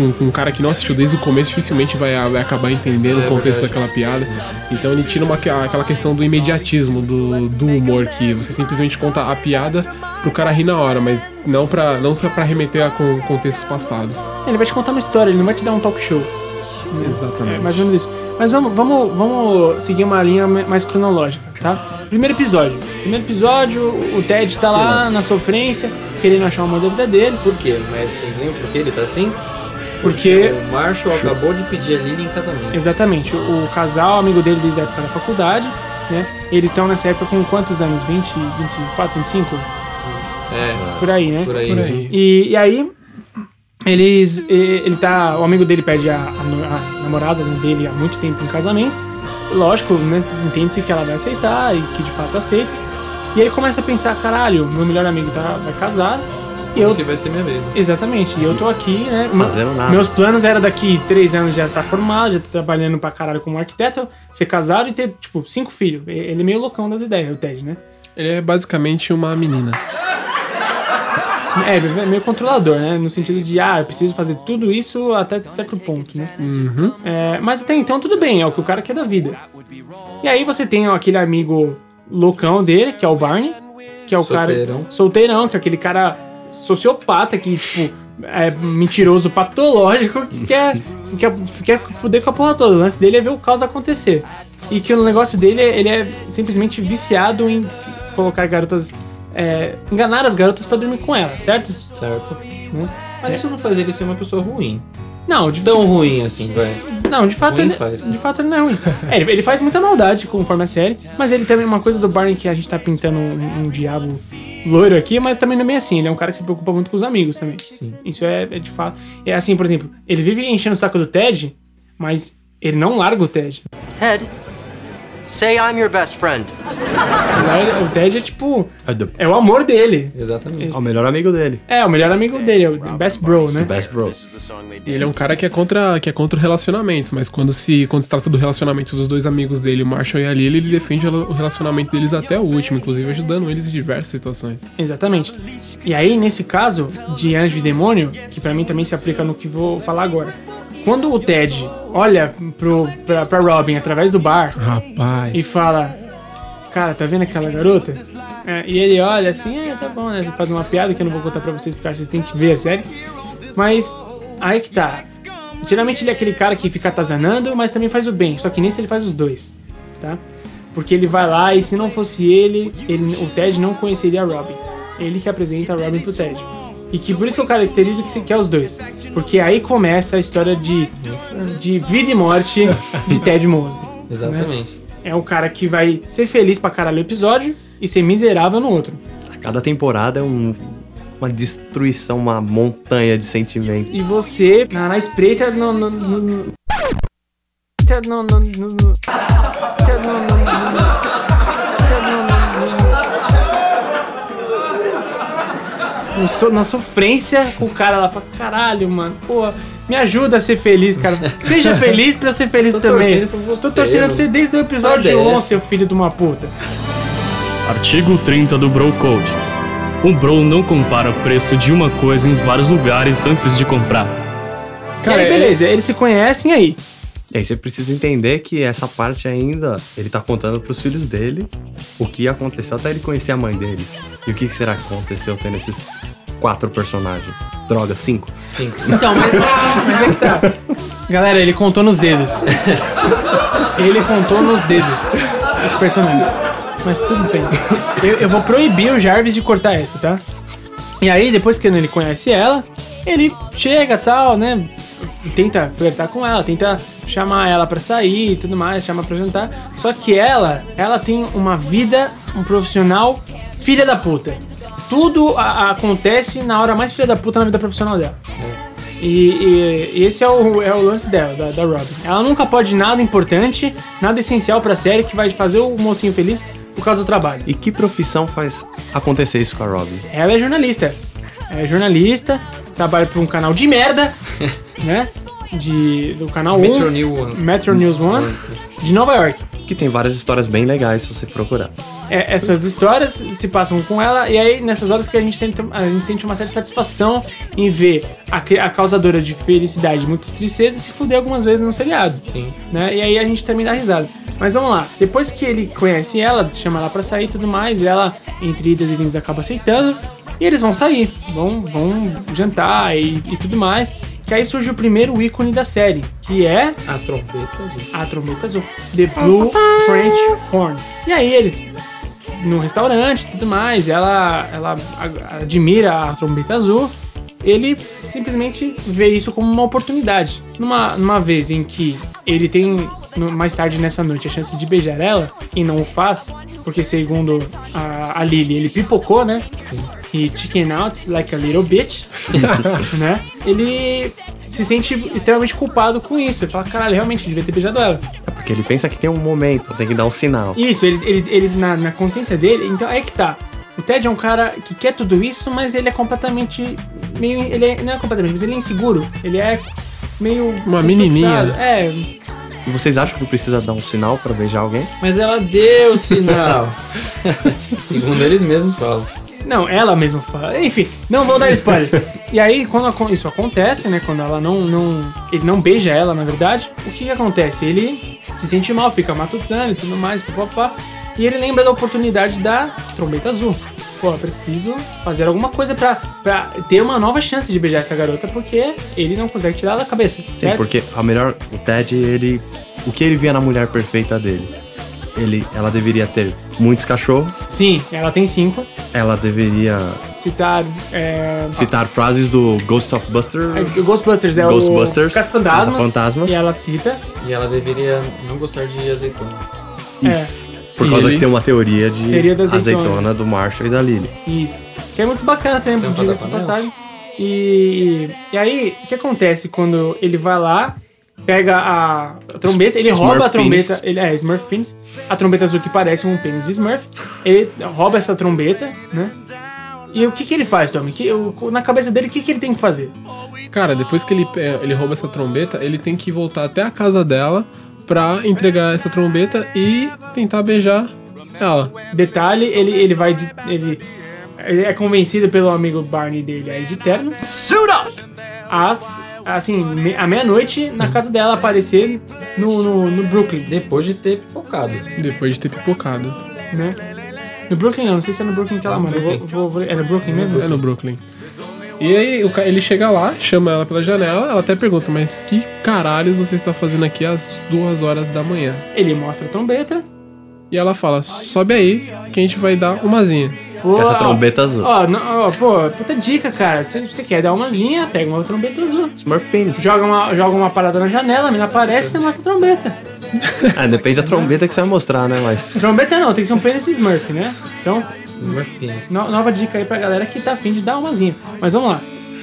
Speaker 3: um, um cara que não assistiu desde o começo dificilmente vai, vai acabar entendendo
Speaker 2: É
Speaker 3: o contexto daquela piada. Então ele tira uma, aquela questão do imediatismo do, do humor, que você simplesmente conta a piada pro cara rir na hora, mas não, pra, não só pra remeter a com contextos passados.
Speaker 1: Ele vai te contar uma história, ele não vai te dar um talk show. É
Speaker 3: Exatamente.
Speaker 1: mais ou menos isso. Mas vamos, vamos, vamos seguir uma linha mais cronológica, tá? Primeiro episódio. Primeiro episódio, o Ted tá lá na sofrência, querendo achar o amor da vida dele,
Speaker 2: Por quê? Mas vocês lembram por que ele tá assim?
Speaker 1: Porque.
Speaker 2: O Marshall acabou de pedir a Lily em casamento.
Speaker 1: Exatamente, o, o casal, amigo dele desde a época da faculdade, né? Eles estão nessa época com quantos anos? 20, 24, 25?
Speaker 2: É,
Speaker 1: Por aí, né?
Speaker 2: por aí.
Speaker 3: Por aí.
Speaker 1: E, e aí, eles. Ele tá. O amigo dele pede a, a a namorada né, dele há muito tempo em casamento. Lógico, né, entende-se que ela vai aceitar e que de fato aceita. E aí ele começa a pensar: caralho, meu melhor amigo tá, vai casar. E eu.
Speaker 2: Que vai ser minha vez.
Speaker 1: Exatamente, e eu tô aqui, né?
Speaker 4: Fazendo nada.
Speaker 1: Meus planos era daqui três anos já estar formado, já tá trabalhando pra caralho como arquiteto, ser casado e ter, tipo, cinco filhos. Ele é meio loucão das ideias, o Ted, né?
Speaker 3: Ele é basicamente uma menina.
Speaker 1: É, é meio controlador, né? No sentido de, ah, eu preciso fazer tudo isso até certo ponto, né? É, mas até então tudo bem, é o que o cara quer da vida. E aí você tem aquele amigo loucão dele, que é o Barney, que é o
Speaker 2: Solteirão.
Speaker 1: cara solteirão, que é aquele cara sociopata que, tipo, é mentiroso patológico que quer, quer, quer fuder com a porra toda. O lance dele é ver o caos acontecer. E que o negócio dele, ele é simplesmente viciado em colocar garotas. é, enganar as garotas pra dormir com ela, certo?
Speaker 2: Certo.
Speaker 1: Né?
Speaker 2: Mas isso não faz ele ser uma pessoa ruim.
Speaker 1: Não, de,
Speaker 2: Tão ruim assim, vai.
Speaker 1: não, de fato,
Speaker 2: ruim
Speaker 1: ele,
Speaker 2: faz.
Speaker 1: de fato ele não é ruim. É, ele, ele faz muita maldade conforme a série, mas ele também, uma coisa do Barney que a gente tá pintando um, um diabo loiro aqui, mas também não é bem assim. Ele é um cara que se preocupa muito com os amigos também. Isso é, é de fato. É assim, por exemplo, ele vive enchendo o saco do Ted, mas ele não larga o Ted.
Speaker 6: Ted, say I'm your best friend.
Speaker 1: O Ted é tipo.
Speaker 4: É
Speaker 1: É o amor dele.
Speaker 2: Exatamente.
Speaker 4: é o melhor amigo dele.
Speaker 1: É, o melhor amigo dele, é o best bro, né?
Speaker 4: Best bro.
Speaker 3: Ele é um cara que é contra, que é contra relacionamentos, mas quando se, quando se trata do relacionamento dos dois amigos dele, o Marshall e a Lily, ele defende o relacionamento deles até o último, inclusive ajudando eles em diversas situações.
Speaker 1: Exatamente. E aí, nesse caso de anjo e demônio, que pra mim também se aplica no que vou falar agora. Quando o Ted olha pro, pra, pra Robin através do bar
Speaker 3: Rapaz.
Speaker 1: e fala: Cara, tá vendo aquela garota? É, e ele olha assim: É, tá bom, né? Ele faz uma piada que eu não vou contar pra vocês porque vocês têm que ver a série. Mas aí que tá. Geralmente ele é aquele cara que fica atazanando, mas também faz o bem. Só que nesse ele faz os dois, tá? Porque ele vai lá e se não fosse ele, ele o Ted não conheceria a Robin. Ele que apresenta a Robin pro Ted. E que por isso que eu caracterizo que, se- que é os dois. Porque aí começa a história de, de vida e morte de Ted Mosby.
Speaker 2: Exatamente.
Speaker 1: É o cara que vai ser feliz pra caralho no episódio e ser miserável no outro.
Speaker 4: Cada temporada é um- uma destruição, uma montanha de sentimento.
Speaker 1: E você, na, na espreita, no. no, no, no, no, no, no, no, no, so- na sofrência com o cara lá, fala, caralho, mano, pô, me ajuda a ser feliz, cara. Seja [LAUGHS] feliz pra eu ser feliz
Speaker 2: Tô
Speaker 1: também.
Speaker 2: torcendo você,
Speaker 1: Tô torcendo pra você
Speaker 2: mano.
Speaker 1: desde o episódio
Speaker 2: Sai
Speaker 1: 1,
Speaker 2: dessa.
Speaker 1: seu filho de uma puta.
Speaker 5: Artigo 30 do Bro Code. O Bro não compara o preço de uma coisa em vários lugares antes de comprar.
Speaker 3: Cara,
Speaker 1: e aí, beleza, eles se conhecem aí.
Speaker 4: E aí você precisa entender que essa parte ainda, ele tá contando pros filhos dele o que aconteceu até ele conhecer a mãe dele. E o que será que aconteceu tendo esses quatro personagens? Droga, cinco.
Speaker 2: Sim. [LAUGHS]
Speaker 1: Então, mas, mas é que tá. Galera, ele contou nos dedos. Ele contou nos dedos os personagens. Mas tudo bem. Eu, eu vou proibir o Jarvis de cortar essa, tá? E aí, depois que ele conhece ela, ele chega tal, né? Tenta flertar com ela, tenta chamar ela pra sair e tudo mais, chama pra jantar. Só que ela, ela tem uma vida, um profissional filha da puta. Tudo a- a- acontece na hora mais filha da puta na vida profissional dela. E, e- e esse é o, é o lance dela, da, da Robin. Ela nunca pode nada importante, nada essencial pra série que vai fazer o mocinho feliz por causa do trabalho.
Speaker 4: E que profissão faz acontecer isso com a Robin?
Speaker 1: Ela é jornalista. É jornalista, trabalha pra um canal de merda, [LAUGHS] né? De, do canal 1,
Speaker 2: Metro New Ones.
Speaker 1: Metro News One, de Nova York.
Speaker 4: Que tem várias histórias bem legais se você procurar.
Speaker 1: É, essas histórias se passam com ela, e aí nessas horas que a gente sente, a gente sente uma certa satisfação em ver a, a causadora de felicidade, muitas tristezas, se fuder algumas vezes no seriado.
Speaker 2: Sim.
Speaker 1: né? E aí a gente também dá risada. Mas vamos lá, depois que ele conhece ela, chama ela pra sair e tudo mais, ela, entre idas e vindas, acaba aceitando, e eles vão sair, vão, vão jantar e, e tudo mais. Que aí surge o primeiro ícone da série, que é
Speaker 2: A trombeta azul.
Speaker 1: a trombeta azul. The Blue French Horn. E aí eles no restaurante e tudo mais, ela, ela admira a trombeta azul. Ele simplesmente vê isso como uma oportunidade. Numa, numa vez em que ele tem, mais tarde nessa noite, a chance de beijar ela e não o faz, porque segundo a, a Lily, ele pipocou, né? He chicken out like a little bitch, [LAUGHS] né? Ele se sente extremamente culpado com isso. Ele fala, caralho, realmente, eu devia ter beijado ela.
Speaker 4: É porque ele pensa que tem um momento, tem que dar um sinal.
Speaker 1: Isso, ele, ele, ele na, na consciência dele, então é que tá. O Ted é um cara que quer tudo isso, mas ele é completamente. meio. Ele é- não é completamente, mas ele é inseguro. Ele é meio.
Speaker 3: Uma menininha.
Speaker 1: É,
Speaker 4: E vocês acham que precisa dar um sinal pra beijar alguém?
Speaker 2: Mas ela deu o sinal. [LAUGHS] Segundo eles mesmos falam.
Speaker 1: Não, ela mesma fala. Enfim, não vou dar spoilers. e aí, quando isso acontece, né? Quando ela não, não. Ele não beija ela, na verdade, o que que acontece? Ele se sente mal, fica matutando e tudo mais, papapá. E ele lembra da oportunidade da trombeta azul. Pô, eu preciso fazer alguma coisa pra, pra ter uma nova chance de beijar essa garota, porque ele não consegue tirar ela da cabeça.
Speaker 4: Sim,
Speaker 1: certo?
Speaker 4: porque a melhor. O Ted, ele. O que ele via na mulher perfeita dele? Ele, ela deveria ter muitos cachorros,
Speaker 1: Sim, ela tem cinco.
Speaker 4: ela deveria
Speaker 1: Citar. É,
Speaker 4: citar frases do Ghost of Buster.
Speaker 1: é, Ghostbusters é
Speaker 4: Ghostbusters,
Speaker 1: o Caça-Fantasmas.
Speaker 4: Caça-Fantasmas.
Speaker 1: E ela cita.
Speaker 2: E ela deveria não gostar de azeitona.
Speaker 4: Isso. Por
Speaker 3: E
Speaker 4: causa
Speaker 3: ele-
Speaker 4: que tem uma teoria de
Speaker 1: Teoria da azeitona.
Speaker 4: azeitona do Marshall e da Lily.
Speaker 1: Isso. Que é muito bacana também, diga-se passagem. E, e aí, o que acontece quando ele vai lá, pega a, trombeta, ele
Speaker 4: Smurf
Speaker 1: rouba a trombeta,
Speaker 4: penis.
Speaker 1: ele é Smurf Penis, a trombeta azul que parece um pênis de Smurf, ele rouba essa trombeta, né? E o que que ele faz, Tommy? Que, o- na cabeça dele, o que que ele tem que fazer?
Speaker 3: Cara, depois que ele, é, ele rouba essa trombeta, ele tem que voltar até a casa dela pra entregar essa trombeta e tentar beijar ela.
Speaker 1: Detalhe, ele, ele vai de, ele, ele é convencido pelo amigo Barney dele aí de terno.
Speaker 6: Suit up!
Speaker 1: Às, assim, me- à meia-noite, na casa dela, aparecer no, no, no Brooklyn.
Speaker 2: Depois de ter pipocado.
Speaker 3: Depois de ter pipocado.
Speaker 1: né? No Brooklyn não, não sei se é no Brooklyn que ela mora. Eu vou, vou- vou- é no Brooklyn mesmo?
Speaker 3: É no Brooklyn. E aí ele chega lá, chama ela pela janela, ela até pergunta, mas que caralhos você está fazendo aqui às duas horas da manhã?
Speaker 1: Ele mostra a trombeta.
Speaker 3: E ela fala, sobe aí que a gente vai dar umazinha.
Speaker 1: Pô,
Speaker 4: Com essa trombeta azul.
Speaker 1: Ó, não, ó, pô, puta dica, cara. Se você quer dar umazinha, pega uma trombeta azul.
Speaker 4: Smurf penis.
Speaker 1: Joga uma, joga uma parada na janela, a mina aparece e mostra a trombeta. [LAUGHS]
Speaker 4: Ah, depende da trombeta que você vai mostrar, né? Mas.
Speaker 1: Trombeta não, tem que ser um pênis Smurf, né? Então,
Speaker 2: Smurf penis.
Speaker 1: no- nova dica aí pra galera que tá afim de dar umazinha. Mas vamos lá.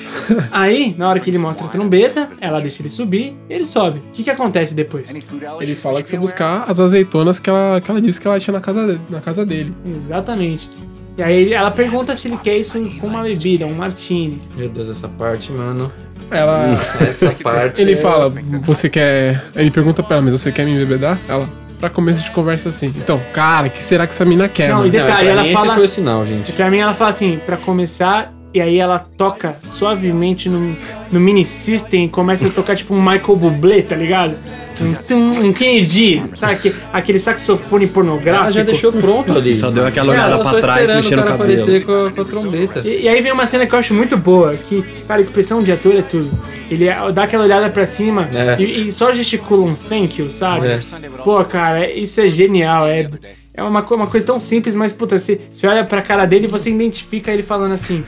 Speaker 1: [LAUGHS] Aí, na hora que ele mostra a trombeta, ela deixa ele subir e ele sobe. O que que acontece depois?
Speaker 3: Ele fala que foi buscar as azeitonas que ela, que ela disse que ela tinha na casa, na casa dele.
Speaker 1: Exatamente. E aí ele- ela pergunta se ele quer isso com uma bebida, um martini.
Speaker 2: Meu Deus, essa parte, mano.
Speaker 3: Ela.
Speaker 2: Essa parte.
Speaker 3: Ele
Speaker 2: é-
Speaker 3: fala, você quer. Ele pergunta pra ela, mas você quer me embebedar? Ela, pra começo de conversa assim. Então, cara, o que será que essa mina quer,
Speaker 1: Não,
Speaker 3: mano?
Speaker 1: e Detalhe,
Speaker 2: pra
Speaker 1: ela
Speaker 2: mim
Speaker 1: fala-
Speaker 2: esse foi o sinal, gente.
Speaker 1: Pra mim ela fala assim, pra começar, e aí ela toca suavemente no, no mini system e começa a tocar tipo um Michael Bublé, tá ligado? Um, tum, um Kennedy, sabe aquele, saxofone pornográfico?
Speaker 2: Ela já deixou pronto ali.
Speaker 4: Só deu aquela olhada
Speaker 2: Ela
Speaker 4: pra trás, mexendo
Speaker 2: o
Speaker 4: cabelo.
Speaker 2: aparecer com a, com a trombeta.
Speaker 1: E, e aí vem uma cena que eu acho muito boa, que, cara, a expressão de ator é tudo. Ele é- dá aquela olhada pra cima
Speaker 2: É.
Speaker 1: e, e só gesticula um thank you, sabe?
Speaker 2: É.
Speaker 1: Pô, cara, isso é genial. É, é uma, uma coisa tão simples, mas, puta, você, você olha pra cara dele e você identifica ele falando assim: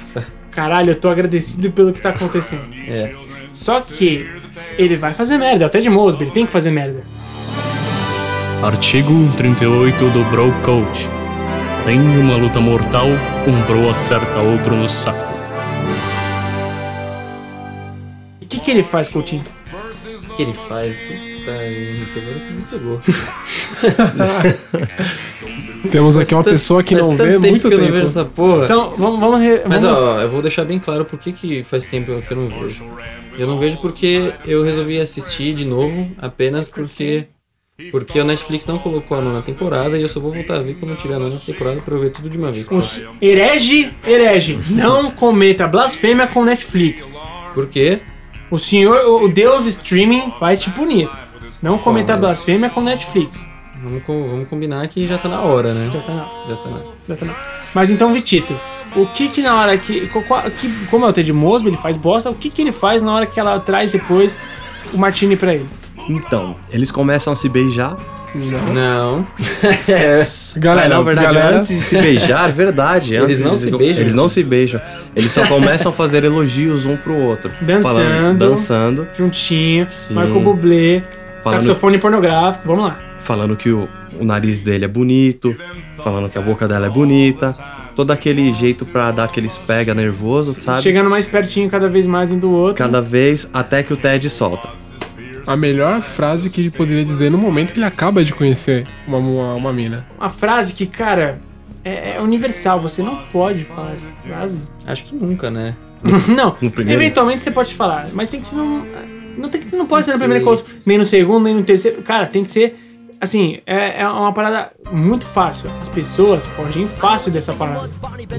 Speaker 1: caralho, eu tô agradecido pelo que tá acontecendo.
Speaker 2: É.
Speaker 1: Só que ele vai fazer merda, é o Ted Mosby, ele tem que fazer merda.
Speaker 5: Artigo 38 do Bro Code. Em uma luta mortal, um Bro acerta outro no saco.
Speaker 1: E o que, que ele faz, Coutinho?
Speaker 2: O que ele faz? Puta, agora você me pegou.
Speaker 3: Temos aqui uma pessoa que não vê
Speaker 2: tempo
Speaker 3: muito
Speaker 2: que eu não
Speaker 3: tempo.
Speaker 2: vejo essa porra.
Speaker 1: Então, vamos. vamos, re-
Speaker 2: Mas
Speaker 1: vamos
Speaker 2: ó, eu vou deixar bem claro por que, que faz tempo que eu não vejo. Eu não vejo porque eu resolvi assistir de novo apenas porque porque a Netflix não colocou a nona temporada e eu só vou voltar a ver quando tiver a nona temporada pra eu ver tudo de uma vez.
Speaker 1: os herege, herege, não cometa blasfêmia com Netflix.
Speaker 2: Por quê?
Speaker 1: O senhor, o o Deus streaming vai te punir. Não cometa
Speaker 2: mas-
Speaker 1: blasfêmia com Netflix.
Speaker 2: Vamos, vamos combinar que já tá na hora, né?
Speaker 1: Já tá na,
Speaker 2: Já tá na
Speaker 1: já tá na. Mas então, Vitito, O que que na hora que, que como é o Ted Mosby, ele faz bosta, o que que ele faz na hora que ela traz depois o martini pra ele?
Speaker 4: Então, eles começam a se beijar.
Speaker 2: Não. [LAUGHS]
Speaker 3: Galera,
Speaker 4: Ah, na verdade,
Speaker 3: galera,
Speaker 4: antes de se beijar, verdade.
Speaker 2: Eles não
Speaker 4: de
Speaker 2: se beijam?
Speaker 4: Eles não se beijam. Eles só começam a fazer elogios um pro outro.
Speaker 1: Dançando.
Speaker 4: Falando- dançando.
Speaker 1: Juntinho,
Speaker 4: Sim.
Speaker 1: Marco Bublé,
Speaker 4: Falando-
Speaker 1: saxofone pornográfico, vamos lá.
Speaker 4: Falando que o, o nariz dele é bonito. Falando que a boca dela é bonita. Todo aquele jeito pra dar aqueles pega nervoso, sabe?
Speaker 1: Chegando mais pertinho cada vez mais um do outro.
Speaker 4: Cada vez até que o Ted solta.
Speaker 3: a melhor frase que ele poderia dizer no momento que ele acaba de conhecer uma, uma, uma mina.
Speaker 1: Uma frase que, cara, é, é universal, você não pode falar essa frase.
Speaker 2: Acho que nunca, né? [LAUGHS]
Speaker 1: não,
Speaker 4: No primeiro?
Speaker 1: eventualmente você pode falar, mas tem que ser num. Não, tem que, não pode ser no primeiro encontro, nem no segundo, nem no terceiro. Cara, tem que ser. Assim, é, é uma parada muito fácil. As pessoas fogem fácil dessa parada.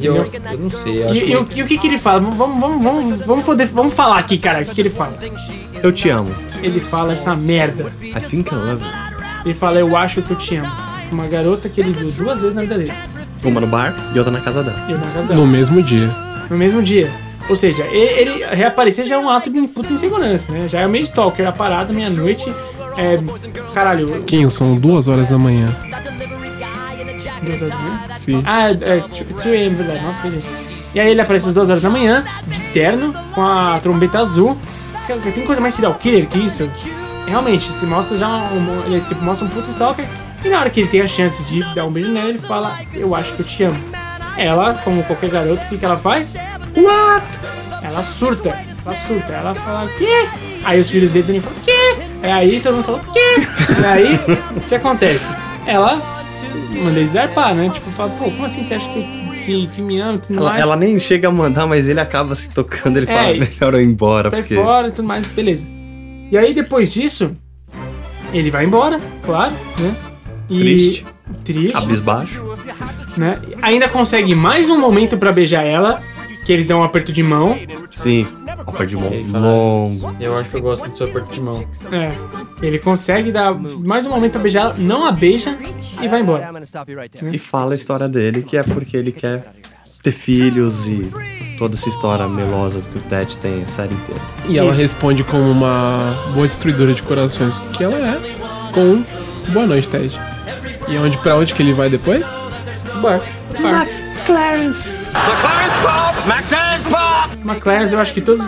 Speaker 2: E eu, eu não sei. Acho
Speaker 1: E,
Speaker 2: que
Speaker 1: e o, e o que que ele fala? Vamos, vamos, vamos, vamos poder. Vamos falar aqui, cara. O que, que ele fala?
Speaker 4: Eu te amo.
Speaker 1: Ele fala essa merda.
Speaker 4: I think I love you.
Speaker 1: Ele fala, eu acho que eu te amo. Uma garota que ele viu duas vezes na vida dele.
Speaker 4: Uma no bar e outra na casa dela.
Speaker 1: E eu na casa dela.
Speaker 3: No mesmo dia.
Speaker 1: no mesmo dia. Ou seja, ele, ele reaparecer já é um ato de puta insegurança, né? Já é meio stalker, a parada, meia-noite. É. Caralho,
Speaker 3: Quem são duas horas da manhã?
Speaker 1: duas horas da manhã?
Speaker 3: Sim.
Speaker 1: Ah, é 2 AM, verdade. Nossa, beleza. E aí ele aparece às duas horas da manhã, de terno, com a trombeta azul. Cara, Tem coisa mais serial killer que isso? Realmente, se mostra já um, ele se mostra um puta stalker. E na hora que ele tem a chance de dar um beijo nela, ele fala, eu acho que eu te amo. Ela, como qualquer garoto, o que, que ela faz? What? Ela surta. Ela surta. Ela fala, o quê? Aí os filhos dele também falam, o quê? É aí todo mundo fala, o quê? E aí, o que acontece? Ela manda ele zarpar, né? Tipo, fala, pô, como assim você acha que, que, que me ama tudo
Speaker 4: Ela,
Speaker 1: mais?
Speaker 4: ela nem chega a mandar, mas ele acaba se tocando. Ele
Speaker 1: É,
Speaker 4: fala,
Speaker 1: e-
Speaker 4: melhor eu ir embora.
Speaker 1: sai
Speaker 4: porque...
Speaker 1: fora e tudo mais, beleza. E aí depois disso, ele vai embora, claro, né? E...
Speaker 4: Triste.
Speaker 1: Triste,
Speaker 4: Cabisbaixo.
Speaker 1: né? Ainda consegue mais um momento pra beijar ela, que ele dá um aperto de mão.
Speaker 4: Sim. Aperto de mão longo.
Speaker 2: Eu acho que eu gosto do seu aperto de mão.
Speaker 1: É, ele consegue dar mais um momento pra beijar ela, não a beija e vai embora.
Speaker 4: E fala a história dele, que é porque ele quer ter filhos e toda essa história melosa que o Ted tem a série inteira.
Speaker 3: E ela
Speaker 1: Isso.
Speaker 3: responde como uma boa destruidora de corações, que ela é, com um boa noite, Ted. E onde, pra onde que ele vai depois?
Speaker 2: Bar.
Speaker 1: Bar. McLaren's, eu acho que todos,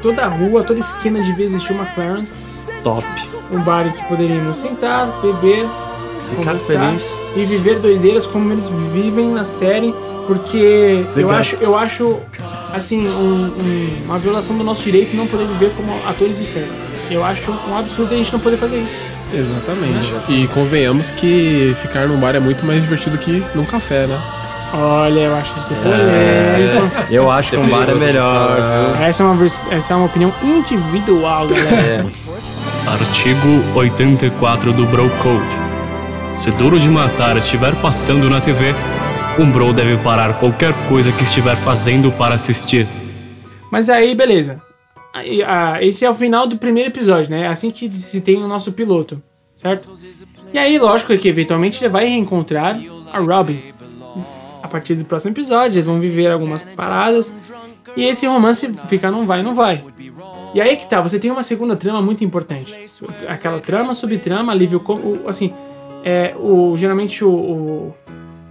Speaker 1: toda rua, toda esquina devia existir uma McLaren's.
Speaker 4: Top.
Speaker 1: Um bar em que poderíamos sentar, beber,
Speaker 4: Ficar
Speaker 1: conversar
Speaker 4: feliz.
Speaker 1: e viver doideiras como eles vivem na série, porque eu acho, eu acho assim um- um- uma violação do nosso direito não poder viver como atores de série. Eu acho um absurdo a gente não poder fazer isso.
Speaker 3: Exatamente. E convenhamos que ficar num bar é muito mais divertido que num café, né?
Speaker 1: Olha, eu acho isso polêmico.
Speaker 4: Eu acho que um bar é melhor, viu?
Speaker 1: Essa é uma vers- essa é uma opinião individual, galera.
Speaker 2: É.
Speaker 5: Artigo 84 do Bro Code. Se Duro de Matar estiver passando na TV, um bro deve parar qualquer coisa que estiver fazendo para assistir.
Speaker 1: Mas aí, beleza. Aí, ah, esse é o final do primeiro episódio, né? É assim que se tem o nosso piloto, certo? E aí, lógico que eventualmente ele vai reencontrar a Robin. Partir do próximo episódio, eles vão viver algumas paradas. E esse romance fica não vai, não vai. E aí que tá, você tem uma segunda trama muito importante. Aquela trama, subtrama, alívio. Assim, é, o, geralmente o, o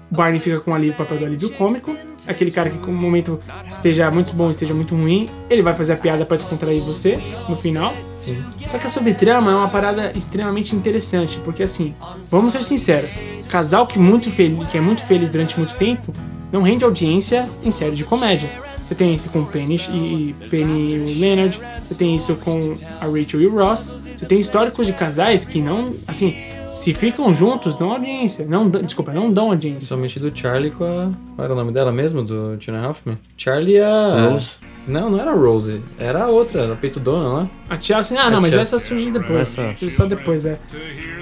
Speaker 1: Barney fica com ali o papel do alívio cômico. Aquele cara que, com o momento esteja muito bom, esteja muito ruim, ele vai fazer a piada pra descontrair você no final.
Speaker 2: Sim.
Speaker 1: Só que a subtrama é uma parada extremamente interessante, porque assim, vamos ser sinceros, casal que, muito fel- que é muito feliz durante muito tempo não rende audiência em série de comédia. Você tem isso com Penny e, Penny e Leonard, você tem isso com a Rachel e o Ross, você tem históricos de casais que não, assim, se ficam juntos, dão audiência. Não, desculpa, não dão audiência.
Speaker 2: Principalmente do Charlie com a. Qual era o nome dela mesmo? Do Tina Hoffman? Charlie e a.
Speaker 4: Rose.
Speaker 2: Não, não era a Rose. Era a outra, a peitudona lá.
Speaker 1: A Chelsea, ah, não,
Speaker 2: A
Speaker 1: mas
Speaker 2: Chelsea.
Speaker 1: essa surge depois.
Speaker 4: Essa-
Speaker 1: Surge só depois, é.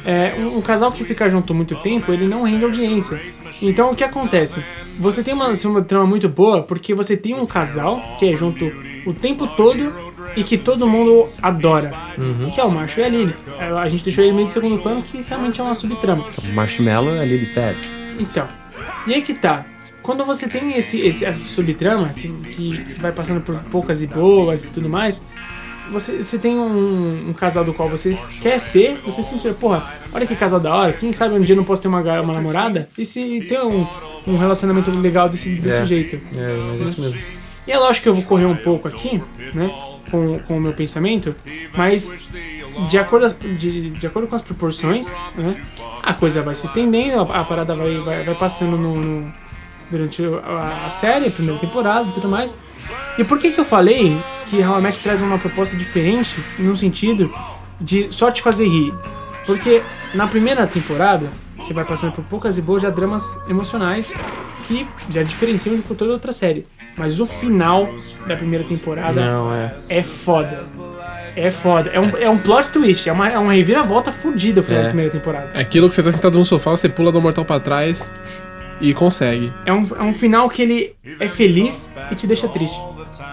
Speaker 1: É, um, um casal que fica junto muito tempo, ele não rende audiência. Então o que acontece? Você tem uma, assim, uma trama muito boa porque você tem um casal que é junto o tempo todo e que todo mundo adora. Que é o Macho e a Lily. É, A gente deixou ele meio de segundo plano que realmente é uma subtrama.
Speaker 4: Marshmallow é Lily Pad.
Speaker 1: Então, e aí que tá. quando você tem esse, esse essa subtrama que, que vai passando por poucas e boas e tudo mais, você, você tem um, um casal do qual você quer ser, você se inspira, porra, olha que casal da hora, quem sabe um dia não posso ter uma, uma namorada e se ter um, um relacionamento legal desse, desse
Speaker 2: É.
Speaker 1: jeito.
Speaker 2: É, mas é isso mesmo.
Speaker 1: E é lógico que eu vou correr um pouco aqui, né? Com, com o meu pensamento, mas de acordo, as- de, de acordo com as proporções, né? A coisa vai se estendendo, a, a parada vai, vai, vai passando no, no- durante a, a série, a primeira temporada e tudo mais. E por que que eu falei que Met traz uma proposta diferente no sentido de só te fazer rir? Porque na primeira temporada, você vai passando por poucas e boas já dramas emocionais que já diferenciam de toda outra série. Mas o final da primeira temporada
Speaker 2: Não, é.
Speaker 1: é foda. É foda. É um, é um plot twist, é uma, é uma reviravolta fodida o final
Speaker 2: É.
Speaker 1: da primeira temporada.
Speaker 3: É aquilo que você tá sentado no sofá, você pula do mortal pra trás e consegue.
Speaker 1: É um, é um final que ele é feliz e te deixa triste.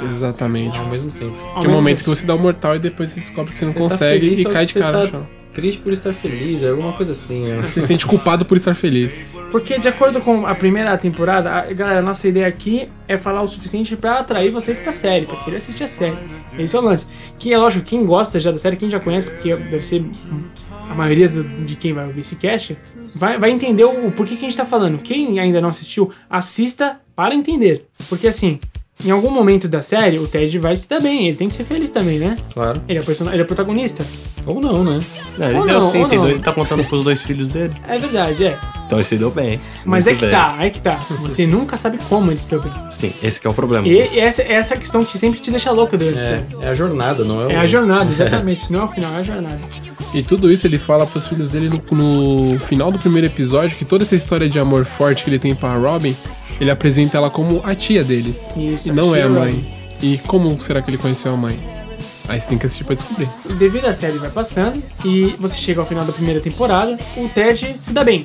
Speaker 3: Exatamente.
Speaker 2: Ao mesmo tempo.
Speaker 1: Ao
Speaker 3: Que é o momento
Speaker 1: tempo.
Speaker 3: que você dá o mortal e depois você descobre que você não
Speaker 2: Você tá
Speaker 3: consegue
Speaker 2: feliz,
Speaker 3: e cai de cara
Speaker 2: tá
Speaker 3: no chão.
Speaker 2: Triste por estar feliz, é alguma coisa assim.
Speaker 3: Você [LAUGHS] se sente culpado por estar feliz.
Speaker 1: Porque de acordo com a primeira temporada, a- galera, a nossa ideia aqui é falar o suficiente pra atrair vocês pra série, pra querer assistir a série. Esse é o lance. Que é lógico, quem gosta já da série, quem já conhece, porque deve ser a maioria do- de quem vai ouvir esse cast, vai, vai entender o, o porquê que a gente tá falando. Quem ainda não assistiu, assista para entender. Porque assim, em algum momento da série, o Ted vai se dar bem, ele tem que ser feliz também, né?
Speaker 2: Claro.
Speaker 1: Ele é, person... ele é protagonista.
Speaker 2: Ou não, né?
Speaker 4: Não, ele
Speaker 1: Ou
Speaker 4: deu
Speaker 1: não,
Speaker 4: sim,
Speaker 1: ou
Speaker 4: tem
Speaker 1: não.
Speaker 4: dois, ele tá contando pros dois filhos dele.
Speaker 1: É verdade, é.
Speaker 4: Então ele se deu bem.
Speaker 1: Mas
Speaker 4: Muito
Speaker 1: é que
Speaker 4: bem.
Speaker 1: tá, é que tá. Você nunca sabe como ele se deu bem.
Speaker 4: Sim, esse que é o problema.
Speaker 1: E essa, essa é a questão que sempre te deixa durante a série.
Speaker 2: É, é a jornada, não é o...
Speaker 1: É a jornada, [LAUGHS] exatamente. Não é o final, é a jornada.
Speaker 3: E tudo isso ele fala pros filhos dele no, no final do primeiro episódio, que toda essa história de amor forte que ele tem pra Robin, ele apresenta ela como a tia deles.
Speaker 1: Isso,
Speaker 3: e
Speaker 1: a
Speaker 3: não é
Speaker 1: tia
Speaker 3: a mãe. E como será que ele conheceu a mãe? Aí você tem que assistir pra descobrir.
Speaker 1: Devido à série vai passando e você chega ao final da primeira temporada, o Ted se dá bem.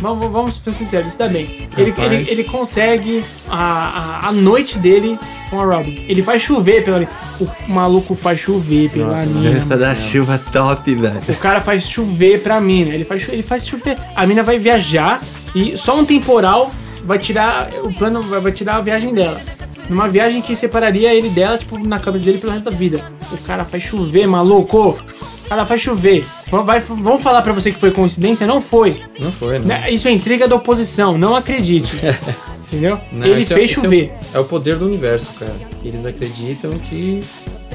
Speaker 1: Vamos, vamos ser sinceros, ele se dá bem. Ele, ele, ele consegue a, a, a noite dele com a Robin. Ele faz chover pela. O maluco faz chover pela
Speaker 2: Nossa,
Speaker 1: mina.
Speaker 4: Dança da chuva top, velho.
Speaker 1: O cara faz chover pra mina. Ele faz, ele faz chover. A mina vai viajar e só um temporal vai tirar. O plano vai tirar a viagem dela. Numa viagem que separaria ele dela, tipo, na cabeça dele pelo resto da vida. O cara faz chover, maluco. O cara faz chover. Vai- vamos falar pra você que foi coincidência? Não foi.
Speaker 2: Não foi, né?
Speaker 1: Isso é intriga da oposição, não acredite. [LAUGHS] Entendeu?
Speaker 2: Não,
Speaker 1: ele
Speaker 2: esse é-
Speaker 1: fez
Speaker 2: esse é o-
Speaker 1: chover.
Speaker 2: É o poder do universo, cara. Eles acreditam que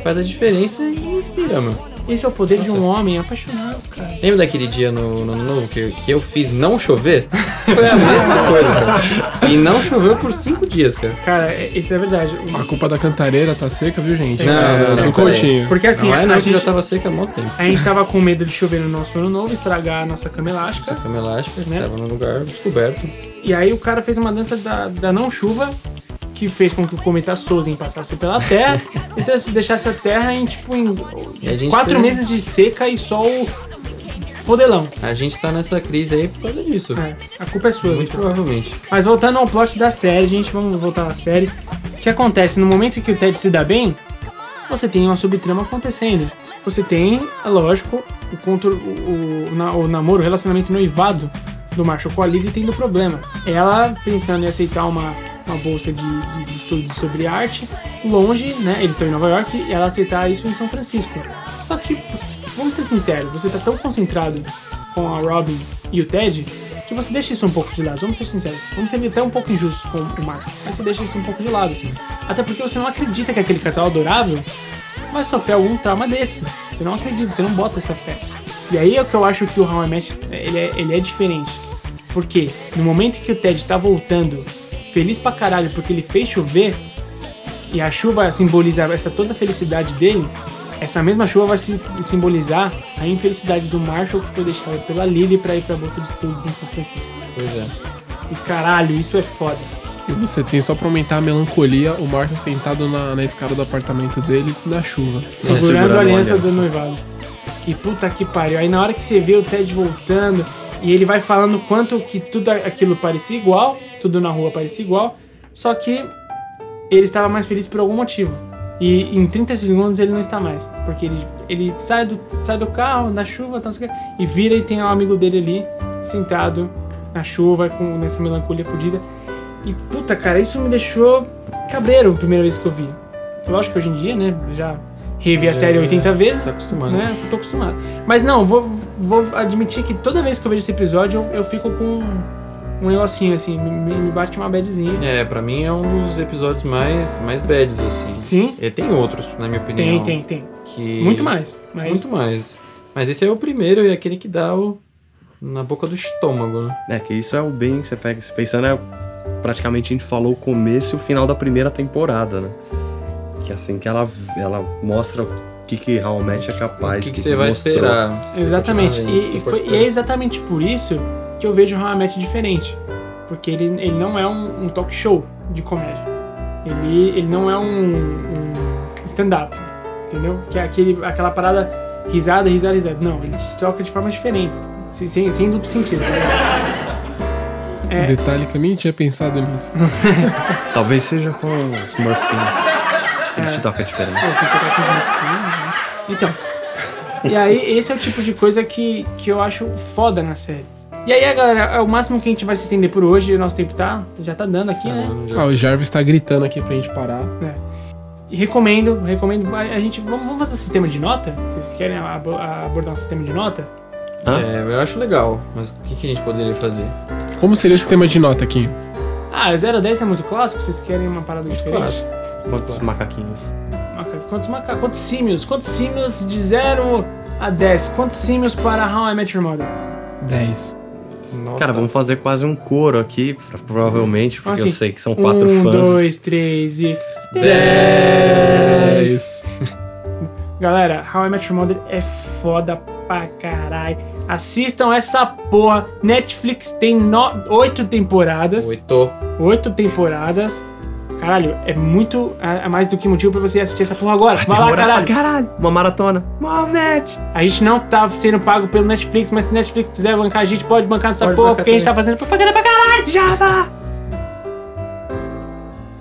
Speaker 2: faz a diferença e inspira, meu.
Speaker 1: Esse é o poder de um homem apaixonado, cara.
Speaker 2: Lembra daquele dia no, no Ano Novo que, que eu fiz não chover? Foi a mesma coisa, cara. E não choveu por cinco dias, cara.
Speaker 1: Cara, é- isso é verdade.
Speaker 3: A culpa da cantareira tá seca, viu, gente?
Speaker 2: Não,
Speaker 3: É,
Speaker 2: não, não.
Speaker 3: Coutinho.
Speaker 1: Porque assim,
Speaker 2: não é
Speaker 1: a,
Speaker 2: não, que
Speaker 1: gente,
Speaker 2: já tava seca há muito tempo.
Speaker 1: a gente tava com medo de chover no nosso ano novo, estragar a nossa cama elástica.
Speaker 2: A cama elástica,
Speaker 1: Né?
Speaker 2: tava num lugar descoberto.
Speaker 1: E aí o cara fez uma dança da, da não chuva, que fez com que o cometa Sozen passasse pela Terra [LAUGHS] e deixasse a Terra em tipo em quatro
Speaker 2: tem-
Speaker 1: meses de seca e sol fodelão.
Speaker 2: A gente tá nessa crise aí por causa disso.
Speaker 1: É, a culpa é sua,
Speaker 2: Muito provavelmente.
Speaker 1: Mas voltando ao plot da série, gente, vamos voltar na série. O que acontece? No momento que o Ted se dá bem, você tem uma subtrama acontecendo. Você tem, é lógico, o, o, o, o namoro, o relacionamento noivado do Marshall Lily tendo problemas. Ela pensando em aceitar uma, uma bolsa de, de- de estudos sobre arte, longe, né? Eles estão em Nova York e ela aceitar isso em São Francisco. Só que, vamos ser sinceros, você tá tão concentrado com a Robin e o Ted que você deixa isso um pouco de lado. Vamos ser sinceros. Vamos ser até um pouco injustos com o Marshall, mas você deixa isso um pouco de lado. Até porque você não acredita que aquele casal adorável vai sofrer algum trauma desse. Você não acredita, você não bota essa fé. E aí é o que eu acho que o How I Met, ele é, ele é diferente. Porque no momento que o Ted tá voltando, feliz pra caralho porque ele fez chover, e a chuva simboliza essa toda a felicidade dele, essa mesma chuva vai sim- simbolizar a infelicidade do Marshall que foi deixado pela Lily pra ir pra Bolsa de Estudos em São Francisco.
Speaker 2: Pois é.
Speaker 1: E caralho, isso é foda.
Speaker 3: E você tem só pra aumentar a melancolia o Marshall sentado na, na escada do apartamento deles na chuva.
Speaker 1: Segurando,
Speaker 4: segurando
Speaker 1: a
Speaker 4: a
Speaker 1: aliança
Speaker 4: aliança.
Speaker 1: do noivado. E puta que pariu. Aí na hora que você vê o Ted voltando e ele vai falando quanto que tudo aquilo parecia igual, tudo na rua parecia igual, só que ele estava mais feliz por algum motivo. E em 30 segundos ele não está mais. Porque ele, ele sai, do, sai do carro, na chuva, tal, e vira e tem um amigo dele ali, sentado na chuva, com nessa melancolia fodida. E puta, cara, isso me deixou cabreiro a primeira vez que eu vi. Lógico que hoje em dia, né, já revi a série 80 vezes.
Speaker 2: Tá acostumado.
Speaker 1: Né? Tô acostumado. Mas não, vou, vou admitir que toda vez que eu vejo esse episódio, eu, eu fico com um negocinho, assim, me, me bate uma badzinha.
Speaker 2: É, pra mim é um dos episódios mais, mais bads, assim.
Speaker 1: Sim,
Speaker 2: E tem outros, na minha opinião.
Speaker 1: tem, tem, tem.
Speaker 2: Que...
Speaker 1: Muito mais. Mas
Speaker 2: Muito mais. Mas esse é o primeiro e é aquele que dá o... na boca do estômago, né?
Speaker 4: É, que isso é o bem, você pega, pensando, é praticamente a gente falou o começo e o final da primeira temporada, né? Que assim que ela, ela mostra o que, que Met é capaz.
Speaker 2: O que, que
Speaker 4: que
Speaker 2: você vai
Speaker 4: mostrou.
Speaker 2: esperar?
Speaker 1: Exatamente. E, e
Speaker 2: for
Speaker 1: foi- e é exatamente por isso que eu vejo Met diferente. Porque ele, ele não é um, um talk show de comédia. Ele, ele não é um, um stand-up. Entendeu? Que é aquele, aquela parada risada, risada, risada. Não, ele se troca de formas diferentes. Sem, sem, sem duplo sentido. Tá? É.
Speaker 3: Detalhe que eu nem tinha pensado nisso. [LAUGHS]
Speaker 4: Talvez seja com os Smurf Pins. Ele
Speaker 1: É.
Speaker 4: te toca diferente.
Speaker 1: Pô, tem que tocar com os meus filhos, né? Então. E aí, esse é o tipo de coisa que, que eu acho foda na série. E aí, galera, é o máximo que a gente vai se estender por hoje. O nosso tempo tá, já tá dando aqui, né?
Speaker 2: Então, já-
Speaker 3: Ah, o Jarvis tá gritando aqui pra gente parar.
Speaker 1: E recomendo, recomendo. A a gente. Vamos, vamos fazer um sistema de nota? Vocês querem abo- abordar um sistema de nota?
Speaker 4: Hã?
Speaker 2: É, eu acho legal, mas o que, que a gente poderia fazer?
Speaker 3: Como seria o sistema de nota aqui?
Speaker 1: Ah, 0 a 10 é muito clássico? Vocês querem uma parada diferente?
Speaker 2: clássico.
Speaker 4: Quantos macaquinhos?
Speaker 1: Maca- Quantos, maca... Quantos símios? Quantos símios de 0 a 10? Quantos símios para How I Met Your Mother?
Speaker 3: 10.
Speaker 2: Nota.
Speaker 4: Cara, vamos fazer quase um coro aqui, provavelmente, porque
Speaker 1: Assim,
Speaker 4: eu sei que são quatro
Speaker 1: um,
Speaker 4: fãs.
Speaker 1: dois, três e.
Speaker 3: 10.
Speaker 1: Galera, How I Met Your Mother é foda pra caralho. Assistam essa porra. Netflix tem no... oito temporadas.
Speaker 2: Oito.
Speaker 1: Oito temporadas. Caralho, é muito. É é mais do que motivo pra você assistir essa porra agora. Vai lá, caralho.
Speaker 4: pra caralho. Uma maratona. Momnet.
Speaker 1: A gente não tá sendo pago pelo Netflix, mas se Netflix quiser bancar a gente, pode bancar nessa
Speaker 2: Pode
Speaker 1: porra,
Speaker 2: bancar
Speaker 1: porque a gente tá
Speaker 2: também.
Speaker 1: fazendo propaganda pra caralho.
Speaker 4: Já dá.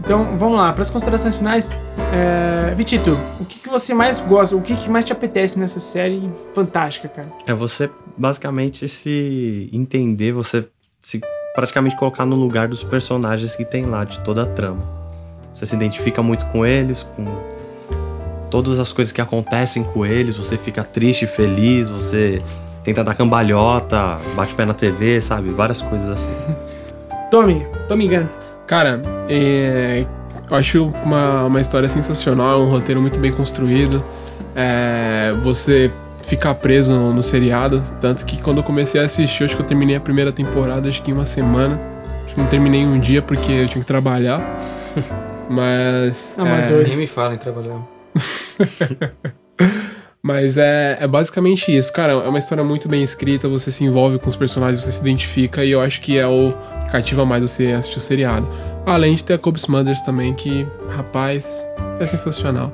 Speaker 1: Então, vamos lá, para as considerações finais. É... Vitito, o que, que você mais gosta, o que, que mais te apetece nessa série fantástica, cara?
Speaker 4: É você basicamente se entender, você se praticamente colocar no lugar dos personagens que tem lá, de toda a trama. Você se identifica muito com eles, com todas as coisas que acontecem com eles, você fica triste, feliz, você tenta dar cambalhota, bate pé na TV, sabe? Várias coisas assim.
Speaker 1: Tommy, Tommy Gunn.
Speaker 3: Cara, é, eu acho uma, uma história sensacional, um roteiro muito bem construído. É, você ficar preso no, no seriado, tanto que quando eu comecei a assistir, acho que eu terminei a primeira temporada, acho que em uma semana. Acho que não terminei em um dia porque eu tinha que trabalhar. [LAUGHS] Mas.
Speaker 1: Amador.
Speaker 2: Nem me fala em trabalhar. [LAUGHS]
Speaker 3: Mas é, é basicamente isso, cara. É uma história muito bem escrita, você se envolve com os personagens, você se identifica, e eu acho que é o que cativa mais você assistir o seriado. Além de ter a Cobb Smulders também, que, rapaz, é sensacional.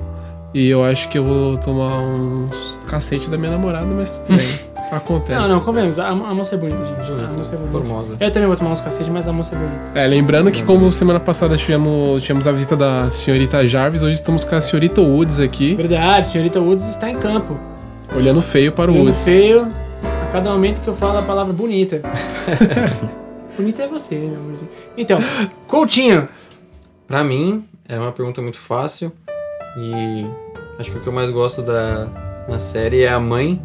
Speaker 3: E eu acho que eu vou tomar uns cacete da minha namorada, mas tudo bem. [LAUGHS] Acontece.
Speaker 1: Não, não, comemos. A, a moça é bonita, gente. A moça é bonita.
Speaker 2: Formosa.
Speaker 1: Eu também vou tomar uns cacete, mas a moça é bonita.
Speaker 3: É, lembrando que como semana passada tivemos, tivemos a visita da senhorita Jarvis, hoje estamos com a senhorita Woods aqui,
Speaker 1: Verdade, senhorita Woods está em campo.
Speaker 3: olhando feio para o
Speaker 1: Olhando
Speaker 3: Woods.
Speaker 1: feio, a cada momento que eu falo a palavra bonita. [LAUGHS] bonita é você, meu amorzinho. Então, Coutinho.
Speaker 2: Pra mim, é uma pergunta muito fácil. E acho que o que eu mais gosto da na série é a mãe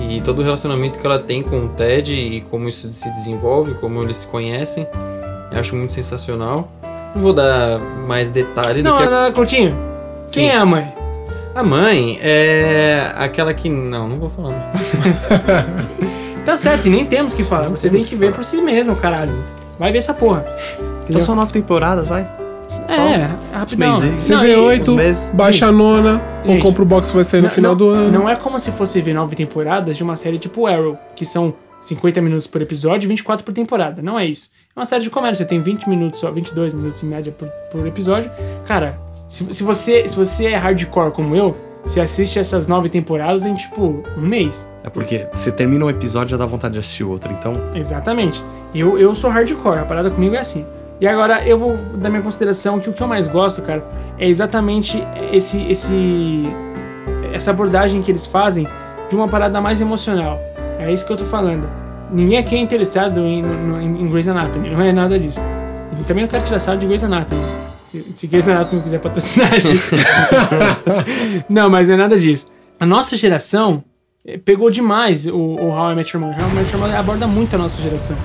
Speaker 2: e todo o relacionamento que ela tem com o Ted e como isso se desenvolve, como eles se conhecem. Eu acho muito sensacional. Não vou dar mais detalhe do
Speaker 1: Não,
Speaker 2: que a...
Speaker 1: não, não, Coutinho. Quem é a mãe?
Speaker 2: a mãe. É aquela que não, não vou falar. não. [LAUGHS]
Speaker 1: Tá certo, e nem temos que falar.
Speaker 2: Não
Speaker 1: Você tem que
Speaker 2: que
Speaker 1: ver
Speaker 2: falar.
Speaker 1: por si mesmo, caralho. Vai ver essa porra.
Speaker 4: Então são nove temporadas, vai.
Speaker 1: É, rapidão.
Speaker 4: Mesinho.
Speaker 3: Você vê
Speaker 1: e-
Speaker 3: oito,
Speaker 4: os meses-
Speaker 3: baixa a nona, ou
Speaker 1: Gente,
Speaker 3: compra o box que vai sair no
Speaker 1: não-
Speaker 3: final
Speaker 1: não-
Speaker 3: do ano.
Speaker 1: Não é como se fosse ver nove temporadas de uma série tipo Arrow, que são 50 minutos por episódio e 24 por temporada. Não é isso. É uma série de comédia, você tem 20 minutos só, 22 minutos em média por, por episódio. Cara, se, se você, se você é hardcore como eu, você assiste essas nove temporadas em, tipo, um mês.
Speaker 4: É porque você termina um episódio e já dá vontade de assistir outro. Então,
Speaker 1: Exatamente. Eu, eu sou hardcore, a parada comigo é assim. E agora eu vou dar minha consideração que o que eu mais gosto, cara, é exatamente esse, esse essa abordagem que eles fazem de uma parada mais emocional. É isso que eu tô falando. Ninguém aqui é interessado em, no- em, Grey's Anatomy, não é nada disso. E também não quero tirar sarro de Grey's Anatomy. Se, se Grey's Anatomy quiser patrocinar a gente. [LAUGHS] não, mas não é nada disso. A nossa geração eh, pegou demais o, o How I Met Your Mother. How I Met Your Mother aborda muito a nossa geração.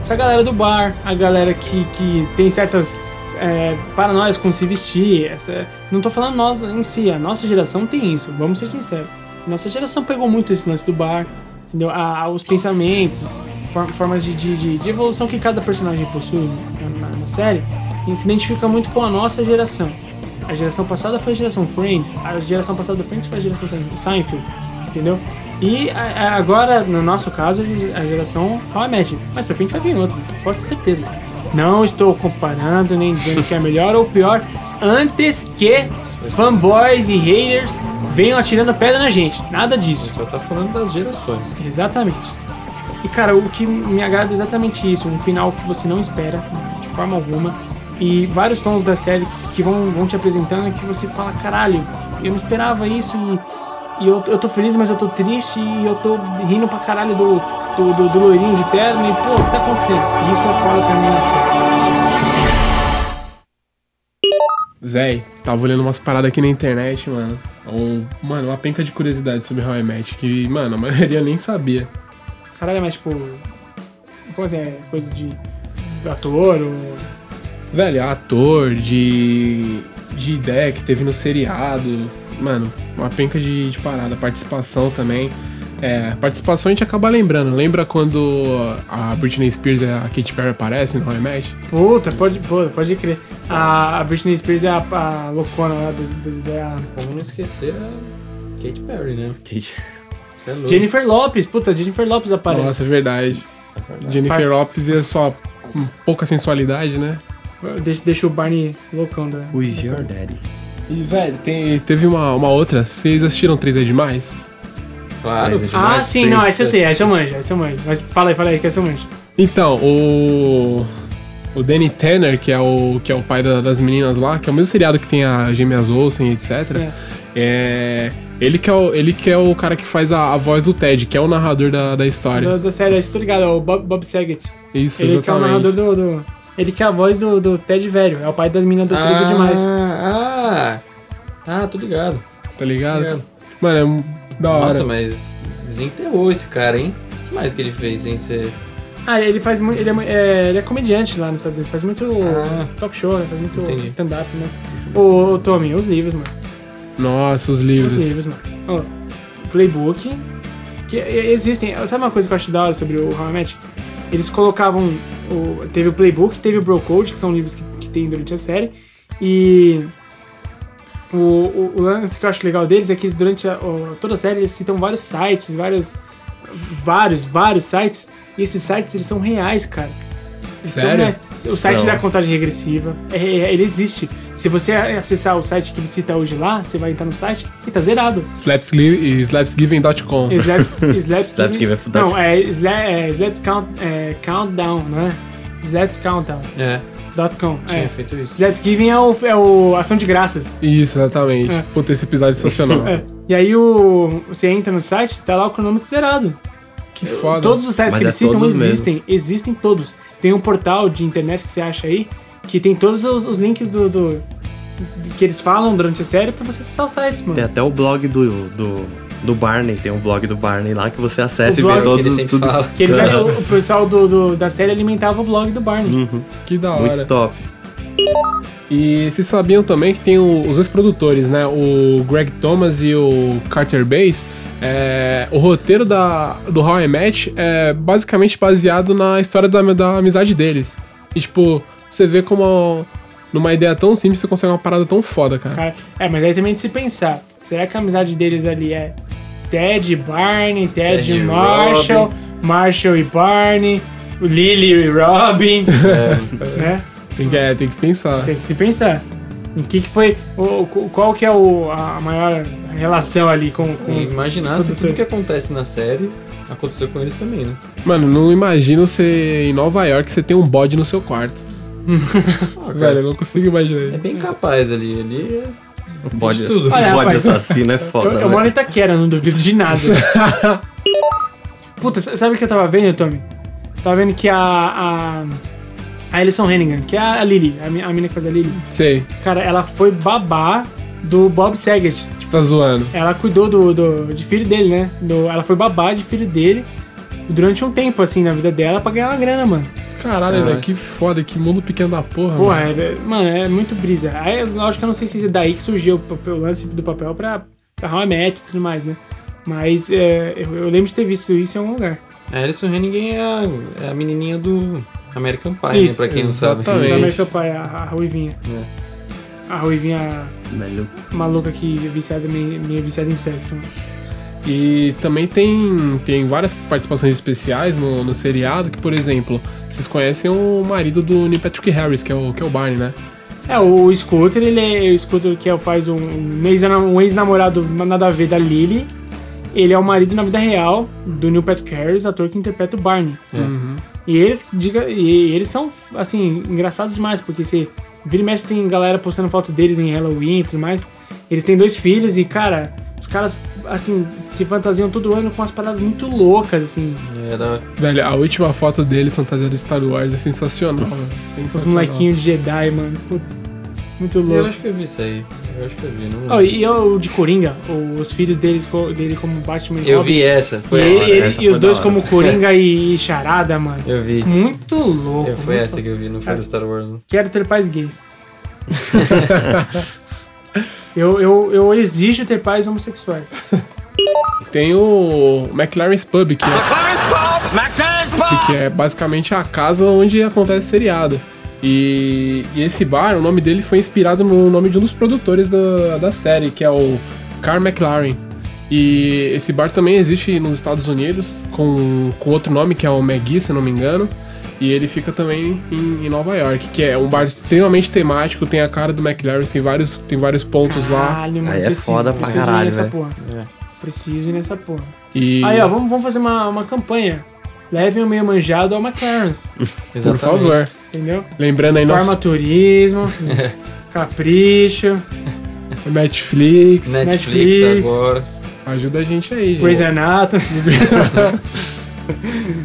Speaker 1: Essa galera do bar, a galera que, que tem certas é, paranoias com se vestir. Essa, não tô falando nós em si, a nossa geração tem isso, vamos ser sinceros. Nossa geração pegou muito esse lance do bar, entendeu? A, a- os pensamentos, for- formas de, de, de- evolução que cada personagem possui na, na- na série, e se identifica muito com a nossa geração. A geração passada foi a geração Friends, a geração passada do Friends foi a geração Seinfeld, entendeu? E a- a- agora, no nosso caso, a geração I Met. Mas pra frente vai vir outra, pode ter certeza. Não estou comparando nem dizendo que é melhor ou pior, antes que fanboys e haters venham atirando pedra na gente. Nada disso.
Speaker 2: Só tá falando das gerações.
Speaker 1: Exatamente. E cara, o que me agrada é exatamente isso, um final que você não espera de forma alguma e vários tons da série que- que vão, vão te apresentando que você fala, caralho, eu não esperava isso e, e eu, eu tô feliz, mas eu tô triste e eu tô rindo pra caralho do, do, do, do loirinho de terno e pô, o que tá acontecendo? E isso é foda pra mim série.
Speaker 3: Véi, tava olhando umas paradas aqui na internet, mano. Um, mano, uma penca de curiosidade sobre How I Met, que, mano, a [LAUGHS] maioria nem sabia.
Speaker 1: Caralho, mas tipo, como assim, é coisa de ator ou...
Speaker 3: Velho, ator, de. De ideia que teve no seriado. Mano, uma penca de, de parada. Participação também. É, participação a gente acaba lembrando. Lembra quando a Britney Spears e a Katy Perry aparecem no Met?
Speaker 1: Puta, pode, pô, pode crer. A, a Britney Spears é a, a loucona lá das, das ideias.
Speaker 2: Como não esquecer a Katy Perry, né? É.
Speaker 1: Jennifer Lopes, puta, Jennifer Lopes aparece.
Speaker 3: Nossa, é verdade. Jennifer
Speaker 1: Far-
Speaker 3: Lopes e a sua com pouca sensualidade, né?
Speaker 1: Deixa, deixa o Barney loucão da.
Speaker 4: Who is your daddy?
Speaker 3: E, velho, tem, teve uma, uma outra. Vocês assistiram 3 é demais?
Speaker 2: Claro.
Speaker 4: É
Speaker 1: Ah,
Speaker 4: demais,
Speaker 1: sim,
Speaker 4: sim.
Speaker 1: não, esse eu sei, esse eu manjo, esse eu manjo. Mas fala aí, fala aí, que esse eu manjo.
Speaker 3: Então, o. O Danny Tanner, que é o, que é o pai da- das meninas lá, que é o mesmo seriado que tem a Gêmeas Olsen, etc. É. ele, que é o, ele que é o cara que faz a, a voz do Ted, que é o narrador da, da história.
Speaker 1: Da, da série, você tá ligado, é o Bob, Bob Saget.
Speaker 3: Isso,
Speaker 1: Ele que é o
Speaker 3: exatamente.
Speaker 1: narrador do, do- Ele que é a voz do, do Ted velho, é o pai das meninas do 13 é demais.
Speaker 2: Ah, ah, tô ligado.
Speaker 3: Tá ligado?
Speaker 2: Ligado.
Speaker 3: Mano, é um- da hora.
Speaker 2: Nossa, mas desenterrou esse cara, hein? O que mais que ele fez sem ser.
Speaker 1: Ah, ele faz muito. Ele é, é, ele é comediante lá nos Estados Unidos, faz muito
Speaker 2: Ah.
Speaker 1: talk show, né? Faz muito stand-up, mas. Ô, ô, Tommy, os livros, mano.
Speaker 3: Nossa, os
Speaker 1: Os
Speaker 3: livros.
Speaker 1: livros, mano. Ó, playbook. Que existem. Sabe uma coisa que eu acho da hora sobre o How I Met? Eles colocavam. O, teve o playbook, teve o Bro Code, que são livros que, que tem durante a série. E. O, o, o lance que eu acho legal deles é que durante a, o- toda a série eles citam vários sites, vários. Vários, vários sites. E esses sites eles são reais, cara. São
Speaker 3: Sério?
Speaker 1: reais. O site da contagem regressiva, é- é- ele existe. Se você acessar o site que ele cita hoje lá, você vai entrar no site e tá zerado.
Speaker 3: Slapsgi- Slapsgiven.com.
Speaker 1: Slaps, slaps, [LAUGHS]
Speaker 4: Slapsgiven-
Speaker 1: Não, é, sla, é Slaps count, é Countdown, não é? Slaps Countdown.
Speaker 2: É,
Speaker 1: Dot com.
Speaker 2: tinha
Speaker 1: É.
Speaker 2: feito isso.
Speaker 1: Slaps Giving é o, é o Ação de Graças.
Speaker 3: Isso, exatamente.
Speaker 1: É.
Speaker 3: Puta, esse episódio é sensacional. [LAUGHS]
Speaker 1: É. E aí o, você entra no site, tá lá o cronômetro zerado.
Speaker 3: Que foda.
Speaker 1: Todos os sites
Speaker 4: Mas
Speaker 1: que
Speaker 4: é
Speaker 1: eles citam
Speaker 4: mesmo.
Speaker 1: existem. Existem todos. Tem um portal de internet que você acha aí que tem todos os, os links do, do- do- que eles falam durante a série pra você acessar os sites, mano.
Speaker 4: Tem até o blog do, do, do Barney, tem um blog do Barney lá que você acessa
Speaker 1: O
Speaker 4: e
Speaker 1: blog
Speaker 4: vê
Speaker 1: que
Speaker 4: todos
Speaker 2: ele sempre
Speaker 4: tudo.
Speaker 2: fala.
Speaker 1: Que eles, o, o pessoal do, do- da série alimentava o blog do Barney.
Speaker 4: Uhum,
Speaker 3: Que da hora.
Speaker 4: muito top.
Speaker 3: E vocês sabiam também que tem o- os dois produtores, né? O Greg Thomas e o Carter Bass. É, o roteiro da, do How I Met é basicamente baseado na história da, da amizade deles. E, tipo, você vê como numa ideia tão simples você consegue uma parada tão foda, cara.
Speaker 1: Cara, é, mas aí também de se pensar, será que a amizade deles ali é Ted e Barney, Ted,
Speaker 2: Ted
Speaker 1: e Marshall,
Speaker 2: Robin.
Speaker 1: Marshall e Barney, Lily e Robin, [LAUGHS] né?
Speaker 3: Tem que, é, tem que pensar.
Speaker 1: Tem que se pensar. Em que que foi, o, qual que é o, a maior relação ali com, com os
Speaker 2: imaginar se tudo
Speaker 1: produtores?
Speaker 2: que acontece na série aconteceu com eles também, né?
Speaker 3: Mano, não imagino você em Nova York você tem um bode no seu quarto.
Speaker 2: Ah, [LAUGHS] cara,
Speaker 3: Velho, eu não consigo imaginar.
Speaker 2: é bem capaz ali. Ali é.
Speaker 4: Pode,
Speaker 2: de tudo.
Speaker 1: Olha, rapaz,
Speaker 4: assassino é foda,
Speaker 1: Eu, eu moro em Itaquera, não duvido de nada. [LAUGHS] Puta, sabe o que eu tava vendo, Tommy? Tava vendo que a, a, A Alison Hannigan, que é a Lily, a, mi- a mina que faz a Lily.
Speaker 3: Sei,
Speaker 1: Cara, ela foi babá do Bob Saget.
Speaker 3: você tá zoando.
Speaker 1: Ela cuidou do, do- de filho dele, né? Do- ela foi babá de filho dele durante um tempo, assim, na vida dela pra ganhar uma grana, mano.
Speaker 3: Caralho, velho, que foda, que mundo pequeno da porra.
Speaker 1: Porra,
Speaker 3: mano.
Speaker 1: é, mano, é muito brisa. Aí, lógico que eu não sei se é daí que surgiu o, papel- o lance do papel pra, pra How I Met e tudo mais, né? Mas é, eu, eu lembro de ter visto isso em algum lugar.
Speaker 2: A Alison Hannigan é a, é a menininha do American Pie,
Speaker 1: Isso,
Speaker 2: né? Pra quem não
Speaker 3: exatamente.
Speaker 2: sabe.
Speaker 1: Da American Pie, a, a Ruivinha.
Speaker 2: É.
Speaker 1: A Ruivinha
Speaker 4: Melhor.
Speaker 1: maluca que é viciada, meio, meio viciada em sexo. né?
Speaker 3: E também tem, tem várias participações especiais no, no seriado, que, por exemplo, vocês conhecem o marido do Neil Patrick Harris, que é o, que é o Barney, né?
Speaker 1: É, o Scooter, ele é o Scooter que é- faz um, um ex- um ex-namorado nada a ver da Lily. Ele é o marido na vida real do Neil Patrick Harris, ator que interpreta o Barney.
Speaker 3: Uhum.
Speaker 1: E eles, diga, e eles são, assim, engraçados demais, porque se vira e mexe tem galera postando foto deles em Halloween e tudo mais. Eles têm dois filhos e, cara, os caras, assim, se fantasiam todo ano com umas paradas muito loucas, assim.
Speaker 2: É da
Speaker 3: Velho, a última foto dele, fantasia do Star Wars, é sensacional, velho.
Speaker 1: Os
Speaker 3: Sensacional.
Speaker 1: molequinhos de Jedi, mano. Puta, muito
Speaker 2: Eu
Speaker 1: louco.
Speaker 2: acho que eu vi isso aí. Eu acho que eu vi. Não...
Speaker 1: Oh, e o de Coringa, os filhos deles, dele como Batman e
Speaker 2: eu
Speaker 1: Robin.
Speaker 2: vi essa.
Speaker 1: E,
Speaker 2: Foi
Speaker 1: ele-
Speaker 2: essa.
Speaker 1: ele-
Speaker 4: essa
Speaker 1: e
Speaker 4: foi
Speaker 1: os dois como Coringa [LAUGHS] e, e Charada, mano.
Speaker 2: Eu vi.
Speaker 1: Muito louco.
Speaker 2: Eu- Foi
Speaker 1: muito
Speaker 2: essa que eu vi, não foi do Star Wars. Não.
Speaker 1: Quero ter pais gays. [LAUGHS] eu, eu, eu exijo ter pais homossexuais. [LAUGHS]
Speaker 3: Tem o McLaren's Pub, que é, que é basicamente a casa onde acontece seriado. E, e esse bar, o nome dele foi inspirado no nome de um dos produtores da, da série, que é o Carl McLaren. E esse bar também existe nos Estados Unidos, com, com outro nome, que é o McGee, se eu não me engano. E ele fica também em, em Nova York, que é um bar extremamente temático, tem a cara do McLaren, tem vários, tem vários pontos lá.
Speaker 1: Caralho, mano.
Speaker 4: Aí é
Speaker 1: preciso,
Speaker 4: foda pra
Speaker 1: preciso
Speaker 4: caralho,
Speaker 1: ir nessa
Speaker 4: velho.
Speaker 1: porra. Preciso ir nessa porra.
Speaker 3: E,
Speaker 1: Aí, ó, vamos, vamos fazer uma, uma campanha. Levem o meio manjado ao McLaren's, [LAUGHS]
Speaker 3: por favor.
Speaker 1: entendeu?
Speaker 3: Lembrando aí
Speaker 1: Forma
Speaker 3: nosso
Speaker 1: turismo, [LAUGHS] capricho,
Speaker 3: Netflix.
Speaker 2: Netflix,
Speaker 1: Netflix.
Speaker 2: agora.
Speaker 3: Ajuda a gente aí, gente.
Speaker 1: Grey's Anatomy. [LAUGHS]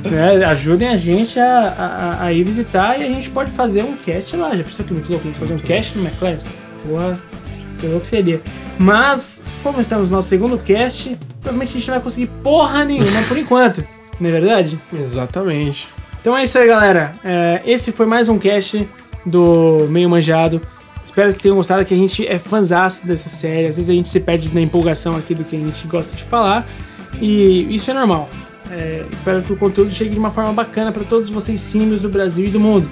Speaker 1: né? Ajudem a gente a, a, a ir visitar e a gente pode fazer um cast lá. Já pensou que muito louco a gente fazer um cast no McLaren? Porra, que louco seria. Mas, como estamos no nosso segundo cast, provavelmente a gente não vai conseguir porra nenhuma por enquanto. Não é verdade?
Speaker 3: Exatamente.
Speaker 1: Então é isso aí, galera. É, esse foi mais um cast do Meio Manjado. Espero que tenham gostado, que a gente é fãzaço dessa série. Às vezes a gente se perde na empolgação aqui do que a gente gosta de falar. E isso é normal. É, espero que o conteúdo chegue de uma forma bacana para todos vocês símios do Brasil e do mundo.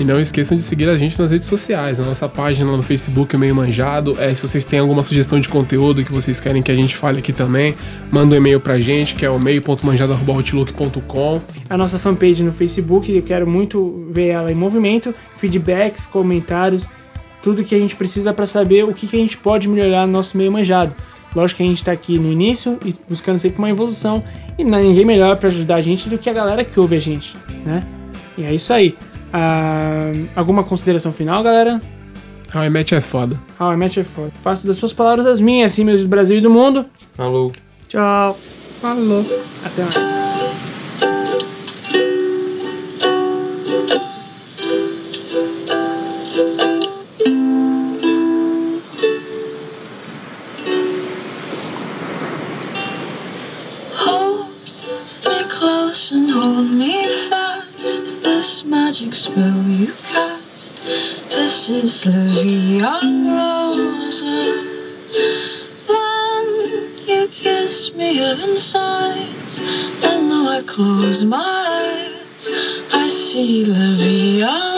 Speaker 3: E não esqueçam de seguir a gente nas redes sociais, na nossa página no Facebook, Meio Manjado. É, se vocês têm alguma sugestão de conteúdo que vocês querem que a gente fale aqui também, manda um e-mail pra gente, que é o meio.manjado.outlook.com.
Speaker 1: A nossa fanpage no Facebook, eu quero muito ver ela em movimento. Feedbacks, comentários, tudo que a gente precisa para saber o que, que a gente pode melhorar no nosso meio manjado. Lógico que a gente está aqui no início e buscando sempre uma evolução. E ninguém melhor para ajudar a gente do que a galera que ouve a gente, né? E é isso aí. Ah, alguma consideração final, galera?
Speaker 3: How I Met é foda.
Speaker 1: How I Met Your Father. Faço das suas palavras as minhas, assim, meus do Brasil e do mundo.
Speaker 2: Falou.
Speaker 1: Tchau.
Speaker 3: Falou.
Speaker 1: Até mais.
Speaker 7: Is La Vie en Rose. When you kiss me, heaven sighs. And though I close my eyes, I see La Vie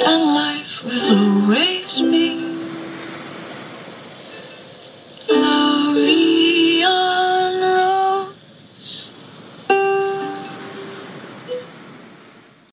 Speaker 7: and life will erase.